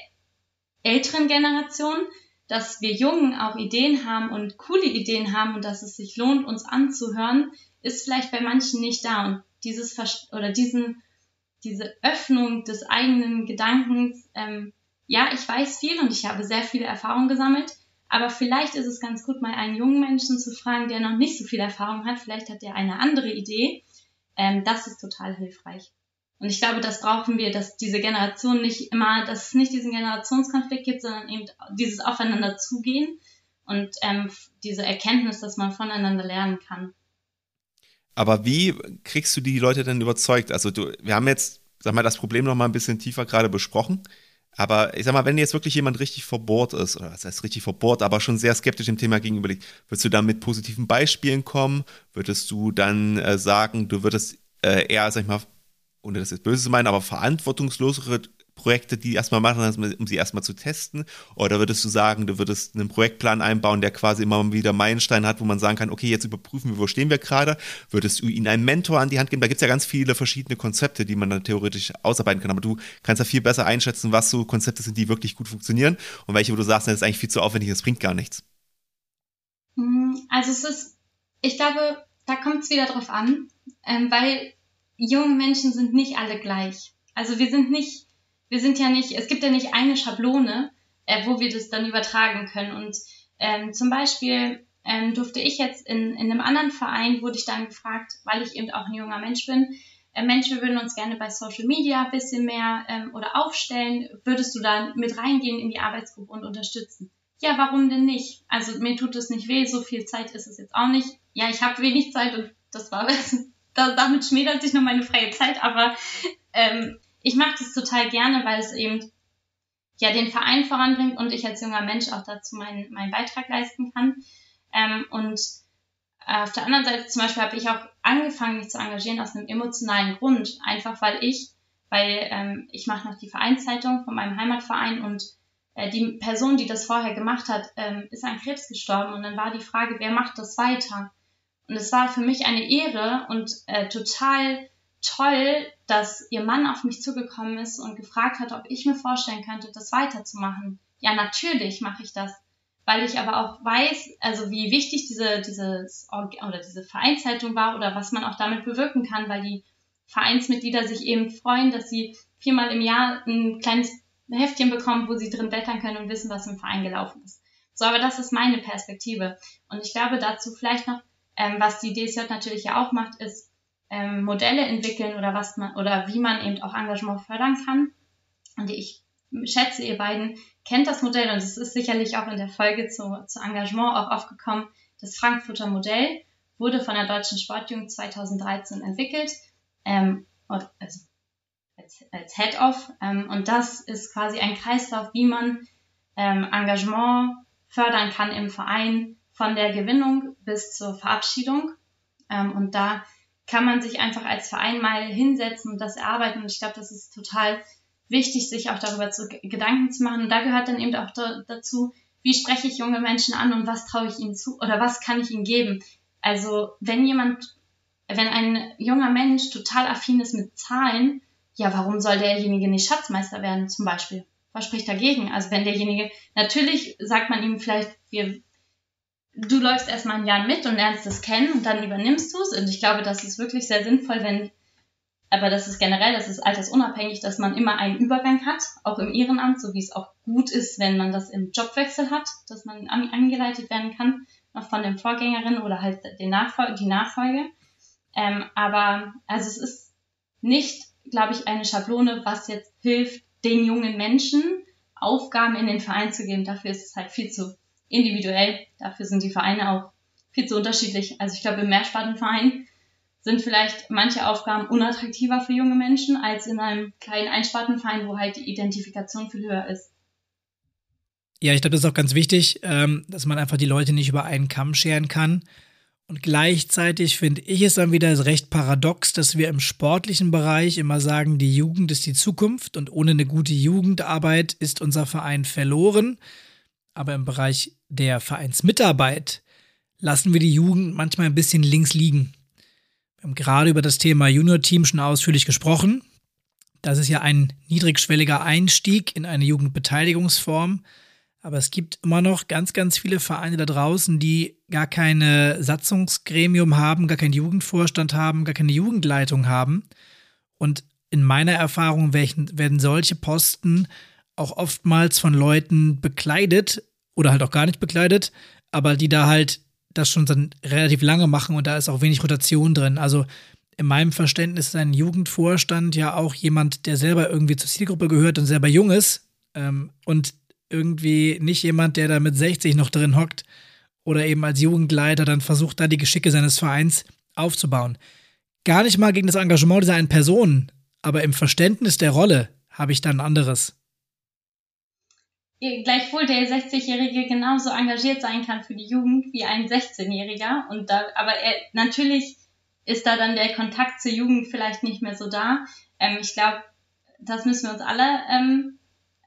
älteren Generationen, dass wir Jungen auch Ideen haben und coole Ideen haben und dass es sich lohnt, uns anzuhören, ist vielleicht bei manchen nicht da. Und dieses oder diesen, diese Öffnung des eigenen Gedankens, ähm, ja, ich weiß viel und ich habe sehr viele Erfahrungen gesammelt, aber vielleicht ist es ganz gut, mal einen jungen Menschen zu fragen, der noch nicht so viel Erfahrung hat. Vielleicht hat der eine andere Idee. Ähm, das ist total hilfreich. Und ich glaube, das brauchen wir, dass diese Generation nicht immer, dass es nicht diesen Generationskonflikt gibt, sondern eben dieses Aufeinander zugehen und ähm, diese Erkenntnis, dass man voneinander lernen kann. Aber wie kriegst du die Leute denn überzeugt? Also du, wir haben jetzt, sag mal, das Problem noch mal ein bisschen tiefer gerade besprochen. Aber ich sag mal, wenn jetzt wirklich jemand richtig verbohrt ist, oder das heißt richtig verbohrt, aber schon sehr skeptisch dem Thema gegenüber liegt, würdest du dann mit positiven Beispielen kommen? Würdest du dann äh, sagen, du würdest äh, eher, sag ich mal, ohne das jetzt böse zu meinen, aber verantwortungslosere Projekte, die erstmal machen, um sie erstmal zu testen? Oder würdest du sagen, du würdest einen Projektplan einbauen, der quasi immer wieder Meilenstein hat, wo man sagen kann, okay, jetzt überprüfen wir, wo stehen wir gerade? Würdest du ihnen einen Mentor an die Hand geben? Da gibt es ja ganz viele verschiedene Konzepte, die man dann theoretisch ausarbeiten kann. Aber du kannst ja viel besser einschätzen, was so Konzepte sind, die wirklich gut funktionieren und welche, wo du sagst, das ist eigentlich viel zu aufwendig, das bringt gar nichts. Hm, also es ist, ich glaube, da kommt es wieder drauf an, ähm, weil junge Menschen sind nicht alle gleich. Also wir sind nicht wir sind ja nicht, es gibt ja nicht eine Schablone, äh, wo wir das dann übertragen können. Und ähm, zum Beispiel ähm, durfte ich jetzt in, in einem anderen Verein, wurde ich dann gefragt, weil ich eben auch ein junger Mensch bin, äh, Mensch, wir würden uns gerne bei Social Media ein bisschen mehr ähm, oder aufstellen. Würdest du da mit reingehen in die Arbeitsgruppe und unterstützen? Ja, warum denn nicht? Also mir tut es nicht weh, so viel Zeit ist es jetzt auch nicht. Ja, ich habe wenig Zeit und das war damit schmälert sich nur meine freie Zeit, aber ähm, ich mache das total gerne, weil es eben ja den Verein voranbringt und ich als junger Mensch auch dazu meinen, meinen Beitrag leisten kann. Ähm, und auf der anderen Seite zum Beispiel habe ich auch angefangen, mich zu engagieren aus einem emotionalen Grund, einfach weil ich, weil ähm, ich mache noch die Vereinszeitung von meinem Heimatverein und äh, die Person, die das vorher gemacht hat, ähm, ist an Krebs gestorben und dann war die Frage, wer macht das weiter? Und es war für mich eine Ehre und äh, total toll, dass ihr Mann auf mich zugekommen ist und gefragt hat, ob ich mir vorstellen könnte, das weiterzumachen. Ja, natürlich mache ich das, weil ich aber auch weiß, also wie wichtig diese, dieses, oder diese Vereinszeitung war oder was man auch damit bewirken kann, weil die Vereinsmitglieder sich eben freuen, dass sie viermal im Jahr ein kleines Heftchen bekommen, wo sie drin blättern können und wissen, was im Verein gelaufen ist. So, aber das ist meine Perspektive. Und ich glaube dazu vielleicht noch, ähm, was die DSJ natürlich ja auch macht, ist ähm, Modelle entwickeln oder was man oder wie man eben auch Engagement fördern kann. Und ich schätze, ihr beiden kennt das Modell und es ist sicherlich auch in der Folge zu, zu Engagement auch aufgekommen. Das Frankfurter Modell wurde von der Deutschen Sportjugend 2013 entwickelt, ähm, also als, als Head-Off. Ähm, und das ist quasi ein Kreislauf, wie man ähm, Engagement fördern kann im Verein von der Gewinnung bis zur Verabschiedung. Ähm, und da kann man sich einfach als Verein mal hinsetzen und das erarbeiten. Und ich glaube, das ist total wichtig, sich auch darüber zu, Gedanken zu machen. Und da gehört dann eben auch da, dazu, wie spreche ich junge Menschen an und was traue ich ihnen zu oder was kann ich ihnen geben. Also wenn jemand, wenn ein junger Mensch total affin ist mit Zahlen, ja, warum soll derjenige nicht Schatzmeister werden zum Beispiel? Was spricht dagegen? Also wenn derjenige, natürlich sagt man ihm vielleicht, wir, du läufst erstmal ein Jahr mit und lernst es kennen und dann übernimmst du es. Und ich glaube, das ist wirklich sehr sinnvoll, wenn, aber das ist generell, das ist altersunabhängig, dass man immer einen Übergang hat, auch im Ehrenamt, so wie es auch gut ist, wenn man das im Jobwechsel hat, dass man angeleitet werden kann, noch von den Vorgängerinnen oder halt den Nachfol die Nachfolge. Ähm, aber also es ist nicht, glaube ich, eine Schablone, was jetzt hilft, den jungen Menschen Aufgaben in den Verein zu geben. Dafür ist es halt viel zu individuell. Dafür sind die Vereine auch viel zu unterschiedlich. Also ich glaube, im Mehrspartenverein sind vielleicht manche Aufgaben unattraktiver für junge Menschen als in einem kleinen Einspartenverein, wo halt die Identifikation viel höher ist. Ja, ich glaube, das ist auch ganz wichtig, ähm, dass man einfach die Leute nicht über einen Kamm scheren kann. Und gleichzeitig finde ich es dann wieder recht paradox, dass wir im sportlichen Bereich immer sagen, die Jugend ist die Zukunft und ohne eine gute Jugendarbeit ist unser Verein verloren. Aber im Bereich der Vereinsmitarbeit lassen wir die Jugend manchmal ein bisschen links liegen. Wir haben gerade über das Thema Junior-Team schon ausführlich gesprochen. Das ist ja ein niedrigschwelliger Einstieg in eine Jugendbeteiligungsform. Aber es gibt immer noch ganz, ganz viele Vereine da draußen, die gar keine Satzungsgremium haben, gar keinen Jugendvorstand haben, gar keine Jugendleitung haben. Und in meiner Erfahrung werden solche Posten auch oftmals von Leuten bekleidet oder halt auch gar nicht bekleidet, aber die da halt das schon relativ lange machen und da ist auch wenig Rotation drin. Also in meinem Verständnis ist ein Jugendvorstand ja auch jemand, der selber irgendwie zur Zielgruppe gehört und selber jung ist ähm, und irgendwie nicht jemand, der da mit 60 noch drin hockt oder eben als Jugendleiter dann versucht, da die Geschicke seines Vereins aufzubauen. Gar nicht mal gegen das Engagement dieser einen Person, aber im Verständnis der Rolle habe ich dann anderes gleichwohl der 60-Jährige genauso engagiert sein kann für die Jugend wie ein 16-Jähriger. Und da, aber er, natürlich ist da dann der Kontakt zur Jugend vielleicht nicht mehr so da. Ähm, ich glaube, das müssen wir uns alle ähm,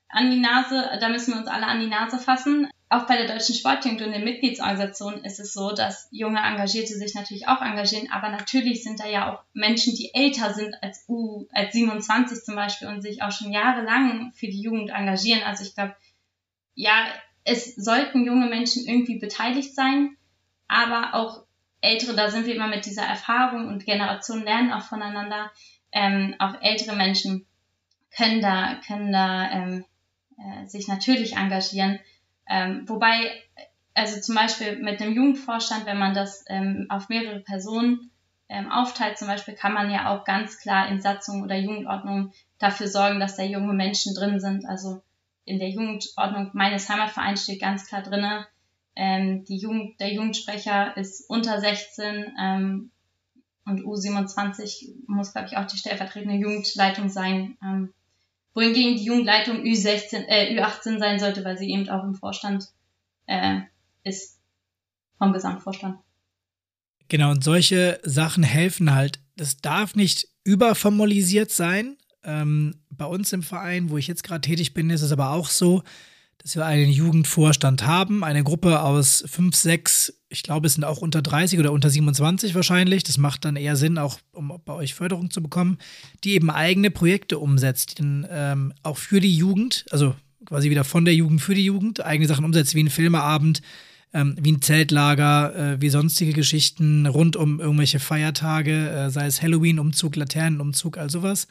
an die Nase, da müssen wir uns alle an die Nase fassen. Auch bei der Deutschen Sportjugend und den Mitgliedsorganisationen ist es so, dass junge Engagierte sich natürlich auch engagieren, aber natürlich sind da ja auch Menschen, die älter sind als U, als 27 zum Beispiel und sich auch schon jahrelang für die Jugend engagieren. Also ich glaube, ja, es sollten junge Menschen irgendwie beteiligt sein, aber auch ältere, da sind wir immer mit dieser Erfahrung und Generation lernen auch voneinander. Ähm, auch ältere Menschen können da, können da ähm, äh, sich natürlich engagieren. Ähm, wobei, also zum Beispiel mit dem Jugendvorstand, wenn man das ähm, auf mehrere Personen ähm, aufteilt, zum Beispiel, kann man ja auch ganz klar in Satzungen oder Jugendordnungen dafür sorgen, dass da junge Menschen drin sind. Also in der Jugendordnung meines Heimatvereins steht ganz klar drinne, ähm, die Jugend, der Jugendsprecher ist unter 16 ähm, und U27 muss, glaube ich, auch die stellvertretende Jugendleitung sein. Ähm, wohingegen die Jugendleitung Ü16, äh, Ü18 sein sollte, weil sie eben auch im Vorstand äh, ist, vom Gesamtvorstand. Genau, und solche Sachen helfen halt. Das darf nicht überformalisiert sein, ähm, bei uns im Verein, wo ich jetzt gerade tätig bin, ist es aber auch so, dass wir einen Jugendvorstand haben, eine Gruppe aus fünf, sechs, ich glaube, es sind auch unter 30 oder unter 27 wahrscheinlich. Das macht dann eher Sinn, auch um bei euch Förderung zu bekommen, die eben eigene Projekte umsetzt, die dann ähm, auch für die Jugend, also quasi wieder von der Jugend für die Jugend, eigene Sachen umsetzt, wie ein Filmeabend, ähm, wie ein Zeltlager, äh, wie sonstige Geschichten rund um irgendwelche Feiertage, äh, sei es Halloween-Umzug, Laternenumzug, all sowas.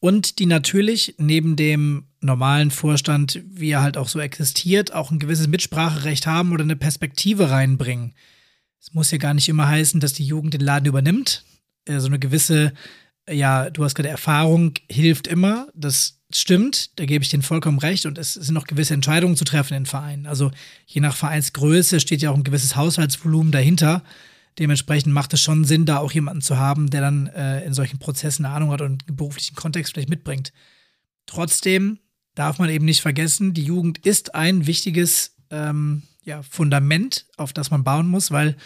Und die natürlich neben dem normalen Vorstand, wie er halt auch so existiert, auch ein gewisses Mitspracherecht haben oder eine Perspektive reinbringen. Es muss ja gar nicht immer heißen, dass die Jugend den Laden übernimmt. Äh, so also eine gewisse, ja, du hast gerade Erfahrung, hilft immer. Das stimmt, da gebe ich dir vollkommen recht. Und es sind noch gewisse Entscheidungen zu treffen in Vereinen. Also je nach Vereinsgröße steht ja auch ein gewisses Haushaltsvolumen dahinter. Dementsprechend macht es schon Sinn, da auch jemanden zu haben, der dann äh, in solchen Prozessen eine Ahnung hat und einen beruflichen Kontext vielleicht mitbringt. Trotzdem darf man eben nicht vergessen, die Jugend ist ein wichtiges ähm, ja, Fundament, auf das man bauen muss, weil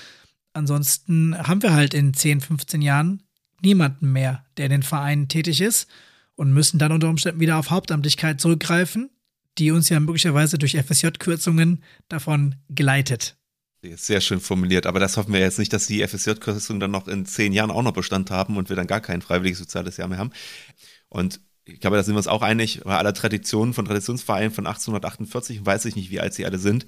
ansonsten haben wir halt in 10, 15 Jahren niemanden mehr, der in den Vereinen tätig ist und müssen dann unter Umständen wieder auf Hauptamtlichkeit zurückgreifen, die uns ja möglicherweise durch FSJ-Kürzungen davon geleitet. Sehr schön formuliert, aber das hoffen wir jetzt nicht, dass die FSJ-Kürzungen dann noch in zehn Jahren auch noch Bestand haben und wir dann gar kein freiwilliges soziales Jahr mehr haben. Und ich glaube, da sind wir uns auch einig, bei aller Traditionen von Traditionsvereinen von 1848, weiß ich nicht, wie alt sie alle sind,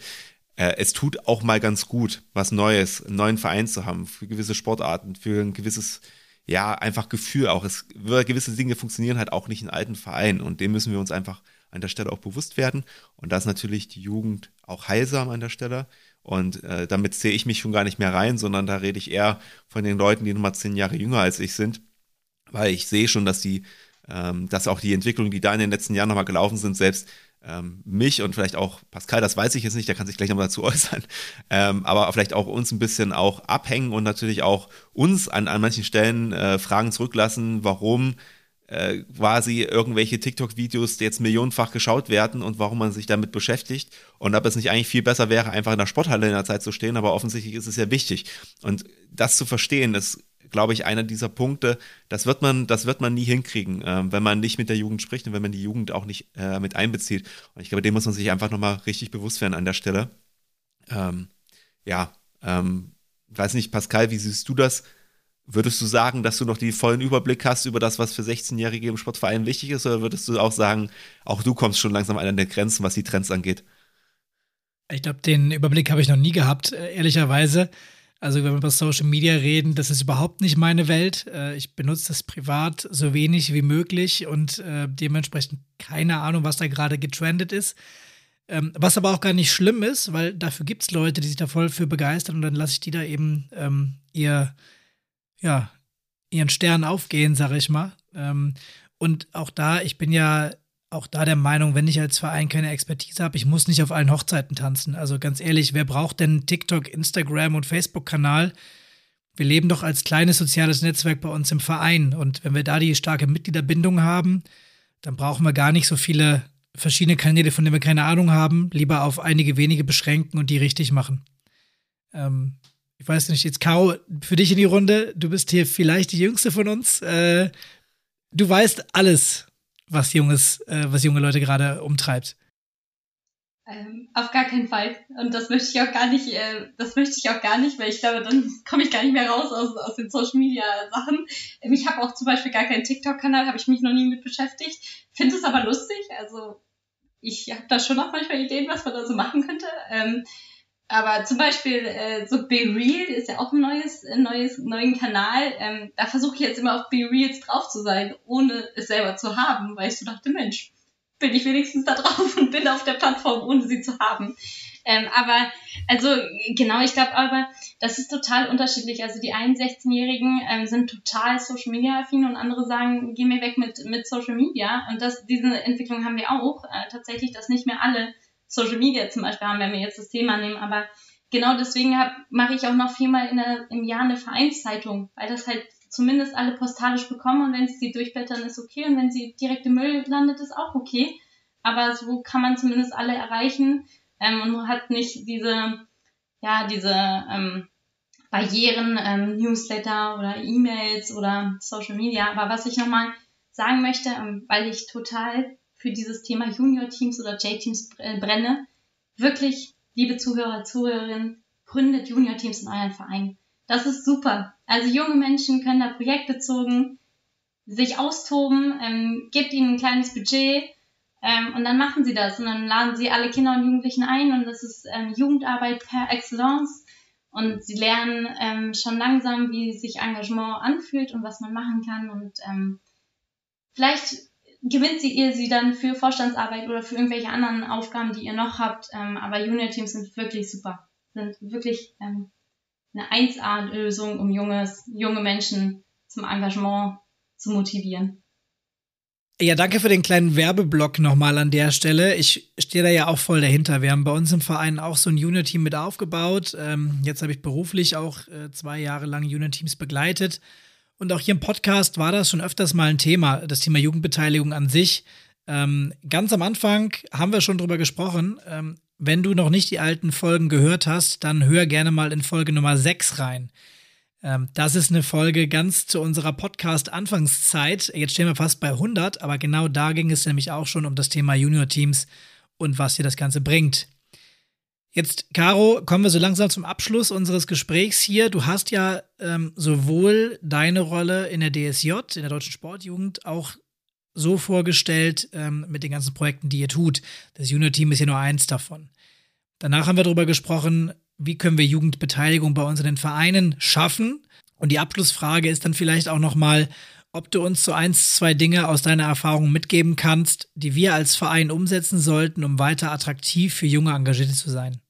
äh, es tut auch mal ganz gut, was Neues, einen neuen Verein zu haben, für gewisse Sportarten, für ein gewisses, ja, einfach Gefühl auch. Es, gewisse Dinge funktionieren halt auch nicht in alten Vereinen und dem müssen wir uns einfach an der Stelle auch bewusst werden. Und da ist natürlich die Jugend auch heilsam an der Stelle. Und äh, damit sehe ich mich schon gar nicht mehr rein, sondern da rede ich eher von den Leuten, die nochmal zehn Jahre jünger als ich sind, weil ich sehe schon, dass die, ähm, dass auch die Entwicklungen, die da in den letzten Jahren nochmal gelaufen sind, selbst ähm, mich und vielleicht auch Pascal, das weiß ich jetzt nicht, der kann sich gleich nochmal dazu äußern, ähm, aber vielleicht auch uns ein bisschen auch abhängen und natürlich auch uns an, an manchen Stellen äh, Fragen zurücklassen, warum äh, quasi irgendwelche TikTok-Videos jetzt millionenfach geschaut werden und warum man sich damit beschäftigt und ob es nicht eigentlich viel besser wäre, einfach in der Sporthalle in der Zeit zu stehen, aber offensichtlich ist es ja wichtig. Und das zu verstehen, ist, glaube ich, einer dieser Punkte, das wird man, das wird man nie hinkriegen, äh, wenn man nicht mit der Jugend spricht und wenn man die Jugend auch nicht äh, mit einbezieht. Und ich glaube, dem muss man sich einfach nochmal richtig bewusst werden an der Stelle. Ähm, ja, ähm, weiß nicht, Pascal, wie siehst du das? Würdest du sagen, dass du noch den vollen Überblick hast über das, was für 16-Jährige im Sportverein wichtig ist? Oder würdest du auch sagen, auch du kommst schon langsam an deine Grenzen, was die Trends angeht? Ich glaube, den Überblick habe ich noch nie gehabt, äh, ehrlicherweise. Also, wenn wir über Social Media reden, das ist überhaupt nicht meine Welt. Äh, ich benutze das privat so wenig wie möglich und äh, dementsprechend keine Ahnung, was da gerade getrendet ist. Ähm, was aber auch gar nicht schlimm ist, weil dafür gibt es Leute, die sich da voll für begeistern und dann lasse ich die da eben ähm, ihr ja, ihren Stern aufgehen, sag ich mal. Ähm, und auch da, ich bin ja auch da der Meinung, wenn ich als Verein keine Expertise habe, ich muss nicht auf allen Hochzeiten tanzen. Also ganz ehrlich, wer braucht denn TikTok, Instagram und Facebook-Kanal? Wir leben doch als kleines soziales Netzwerk bei uns im Verein. Und wenn wir da die starke Mitgliederbindung haben, dann brauchen wir gar nicht so viele verschiedene Kanäle, von denen wir keine Ahnung haben. Lieber auf einige wenige beschränken und die richtig machen. Ähm, ich weiß nicht, jetzt Caro, für dich in die Runde, du bist hier vielleicht die Jüngste von uns. Äh, du weißt alles, was junges, äh, was junge Leute gerade umtreibt. Ähm, auf gar keinen Fall. Und das möchte ich auch gar nicht, äh, das möchte ich auch gar nicht, weil ich glaube, dann komme ich gar nicht mehr raus aus, aus den Social Media Sachen. Ähm, ich habe auch zum Beispiel gar keinen TikTok-Kanal, habe ich mich noch nie mit beschäftigt. Finde es aber lustig. Also ich habe da schon auch manchmal Ideen, was man da so machen könnte. Ähm, aber zum Beispiel äh, so Be Real ist ja auch ein neues, ein neues neuen Kanal. Ähm, da versuche ich jetzt immer auf Be Reals drauf zu sein, ohne es selber zu haben, weil ich so dachte, Mensch, bin ich wenigstens da drauf und bin auf der Plattform, ohne sie zu haben. Ähm, aber also genau, ich glaube aber, das ist total unterschiedlich. Also die 16-Jährigen ähm, sind total Social Media affin und andere sagen, geh mir weg mit, mit Social Media. Und das, diese Entwicklung haben wir auch äh, tatsächlich, dass nicht mehr alle Social Media zum Beispiel haben, wenn wir jetzt das Thema nehmen. Aber genau deswegen mache ich auch noch viermal der, im Jahr eine Vereinszeitung, weil das halt zumindest alle postalisch bekommen und wenn sie sie durchblättern, ist okay und wenn sie direkt im Müll landet, ist auch okay. Aber so kann man zumindest alle erreichen ähm, und hat nicht diese, ja, diese ähm, Barrieren, ähm, Newsletter oder E-Mails oder Social Media. Aber was ich nochmal sagen möchte, ähm, weil ich total für dieses Thema Junior-Teams oder J-Teams äh, brenne, wirklich, liebe Zuhörer, Zuhörerinnen, gründet Junior-Teams in euren Verein. Das ist super. Also junge Menschen können da projektbezogen sich austoben, ähm, gebt ihnen ein kleines Budget ähm, und dann machen sie das und dann laden sie alle Kinder und Jugendlichen ein und das ist ähm, Jugendarbeit per Excellence und sie lernen ähm, schon langsam, wie sich Engagement anfühlt und was man machen kann und ähm, vielleicht gewinnt sie ihr sie dann für Vorstandsarbeit oder für irgendwelche anderen Aufgaben, die ihr noch habt. Ähm, aber Junior-Teams sind wirklich super. Sind wirklich ähm, eine 1A-Lösung, um junges, junge Menschen zum Engagement zu motivieren. Ja, danke für den kleinen Werbeblock nochmal an der Stelle. Ich stehe da ja auch voll dahinter. Wir haben bei uns im Verein auch so ein Junior-Team mit aufgebaut. Ähm, jetzt habe ich beruflich auch äh, zwei Jahre lang Junior-Teams begleitet. Und auch hier im Podcast war das schon öfters mal ein Thema, das Thema Jugendbeteiligung an sich. Ähm, ganz am Anfang haben wir schon drüber gesprochen. Ähm, wenn du noch nicht die alten Folgen gehört hast, dann hör gerne mal in Folge Nummer 6 rein. Ähm, das ist eine Folge ganz zu unserer Podcast-Anfangszeit. Jetzt stehen wir fast bei 100, aber genau da ging es nämlich auch schon um das Thema Junior-Teams und was dir das Ganze bringt. Jetzt, Caro, kommen wir so langsam zum Abschluss unseres Gesprächs hier. Du hast ja ähm, sowohl deine Rolle in der DSJ, in der Deutschen Sportjugend, auch so vorgestellt ähm, mit den ganzen Projekten, die ihr tut. Das Junior-Team ist ja nur eins davon. Danach haben wir darüber gesprochen, wie können wir Jugendbeteiligung bei uns in den Vereinen schaffen. Und die Abschlussfrage ist dann vielleicht auch noch mal, ob du uns so eins, zwei Dinge aus deiner Erfahrung mitgeben kannst, die wir als Verein umsetzen sollten, um weiter attraktiv für junge Engagierte zu sein.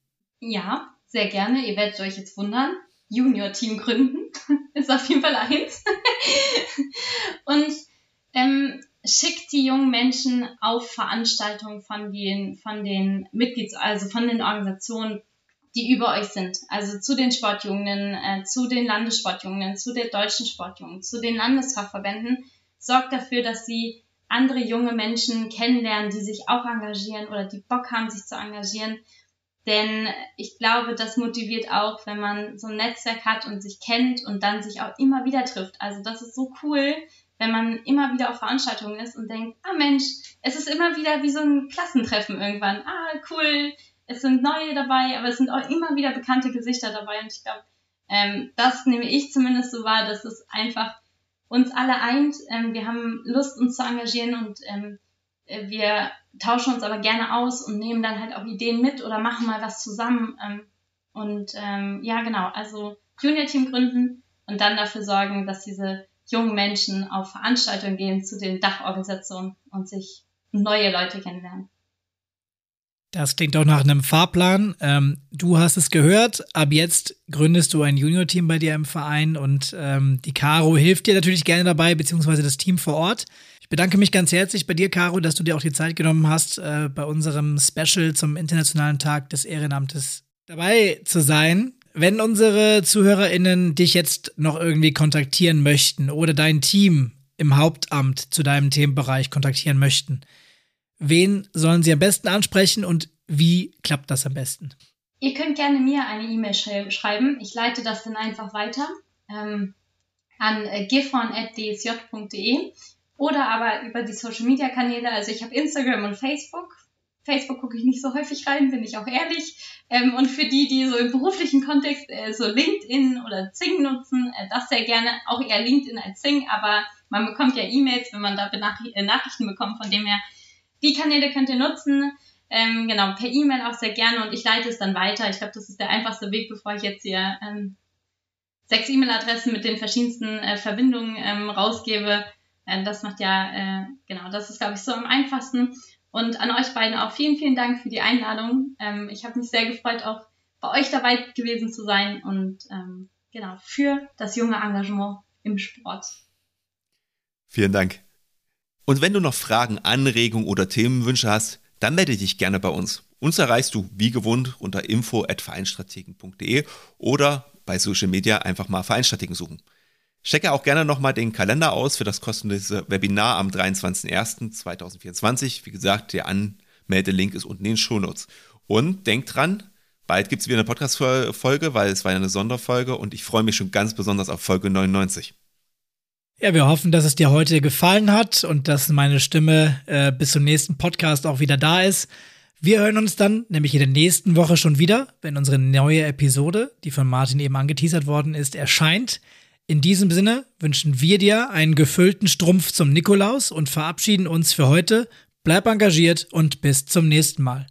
Ja, sehr gerne. Ihr werdet euch jetzt wundern. Junior-Team gründen ist auf jeden Fall eins. Und ähm, schickt die jungen Menschen auf Veranstaltungen von den, von den Mitglieds, also von den Organisationen, die über euch sind. Also zu den Sportjugenden, äh, zu den Landessportjugenden, zu der deutschen Sportjugend, zu den Landesfachverbänden. Sorgt dafür, dass sie andere junge Menschen kennenlernen, die sich auch engagieren oder die Bock haben, sich zu engagieren. Denn ich glaube, das motiviert auch, wenn man so ein Netzwerk hat und sich kennt und dann sich auch immer wieder trifft. Also das ist so cool, wenn man immer wieder auf Veranstaltungen ist und denkt, ah Mensch, es ist immer wieder wie so ein Klassentreffen irgendwann. Ah, cool, es sind neue dabei, aber es sind auch immer wieder bekannte Gesichter dabei. Und ich glaube, ähm, das nehme ich zumindest so wahr, dass es einfach uns alle eint. Ähm, wir haben Lust, uns zu engagieren und ähm, äh, wir tauschen uns aber gerne aus und nehmen dann halt auch Ideen mit oder machen mal was zusammen. Ähm, und ähm, ja, genau, also Junior-Team gründen und dann dafür sorgen, dass diese jungen Menschen auf Veranstaltungen gehen zu den Dachorganisationen und sich neue Leute kennenlernen. Das klingt auch nach einem Fahrplan. Ähm, du hast es gehört. Ab jetzt gründest du ein Junior-Team bei dir im Verein und ähm, die Caro hilft dir natürlich gerne dabei, beziehungsweise das Team vor Ort. Ich bedanke mich ganz herzlich bei dir, Caro, dass du dir auch die Zeit genommen hast, äh, bei unserem Special zum Internationalen Tag des Ehrenamtes dabei zu sein. Wenn unsere ZuhörerInnen dich jetzt noch irgendwie kontaktieren möchten oder dein Team im Hauptamt zu deinem Themenbereich kontaktieren möchten, Wen sollen Sie am besten ansprechen und wie klappt das am besten? Ihr könnt gerne mir eine E-Mail schreiben. Ich leite das dann einfach weiter ähm, an äh, gifhorn.dsj.de oder aber über die Social Media Kanäle. Also ich habe Instagram und Facebook. Facebook gucke ich nicht so häufig rein, bin ich auch ehrlich. Ähm, und für die, die so im beruflichen Kontext äh, so LinkedIn oder Zing nutzen, äh, das sehr gerne, auch eher LinkedIn als Zing, aber man bekommt ja E-Mails, wenn man da Benach äh, Nachrichten bekommt, von dem her die Kanäle könnt ihr nutzen. Ähm, genau, per E-Mail auch sehr gerne und ich leite es dann weiter. Ich glaube, das ist der einfachste Weg, bevor ich jetzt hier ähm, sechs E-Mail-Adressen mit den verschiedensten äh, Verbindungen ähm, rausgebe. Äh, das macht ja, äh, genau, das ist, glaube ich, so am einfachsten. Und an euch beiden auch vielen, vielen Dank für die Einladung. Ähm, ich habe mich sehr gefreut, auch bei euch dabei gewesen zu sein und ähm, genau, für das junge Engagement im Sport. Vielen Dank. Und wenn du noch Fragen, Anregungen oder Themenwünsche hast, dann melde dich gerne bei uns. Uns erreichst du wie gewohnt unter info@vereinstrategen.de oder bei Social Media einfach mal Vereinstrategen suchen. Checke auch gerne nochmal den Kalender aus für das kostenlose Webinar am 23.01.2024. Wie gesagt, der Anmeldelink ist unten in den Shownotes. Und denk dran, bald gibt es wieder eine Podcast-Folge, weil es war ja eine Sonderfolge und ich freue mich schon ganz besonders auf Folge 99. Ja, wir hoffen, dass es dir heute gefallen hat und dass meine Stimme äh, bis zum nächsten Podcast auch wieder da ist. Wir hören uns dann nämlich in der nächsten Woche schon wieder, wenn unsere neue Episode, die von Martin eben angeteasert worden ist, erscheint. In diesem Sinne wünschen wir dir einen gefüllten Strumpf zum Nikolaus und verabschieden uns für heute. Bleib engagiert und bis zum nächsten Mal.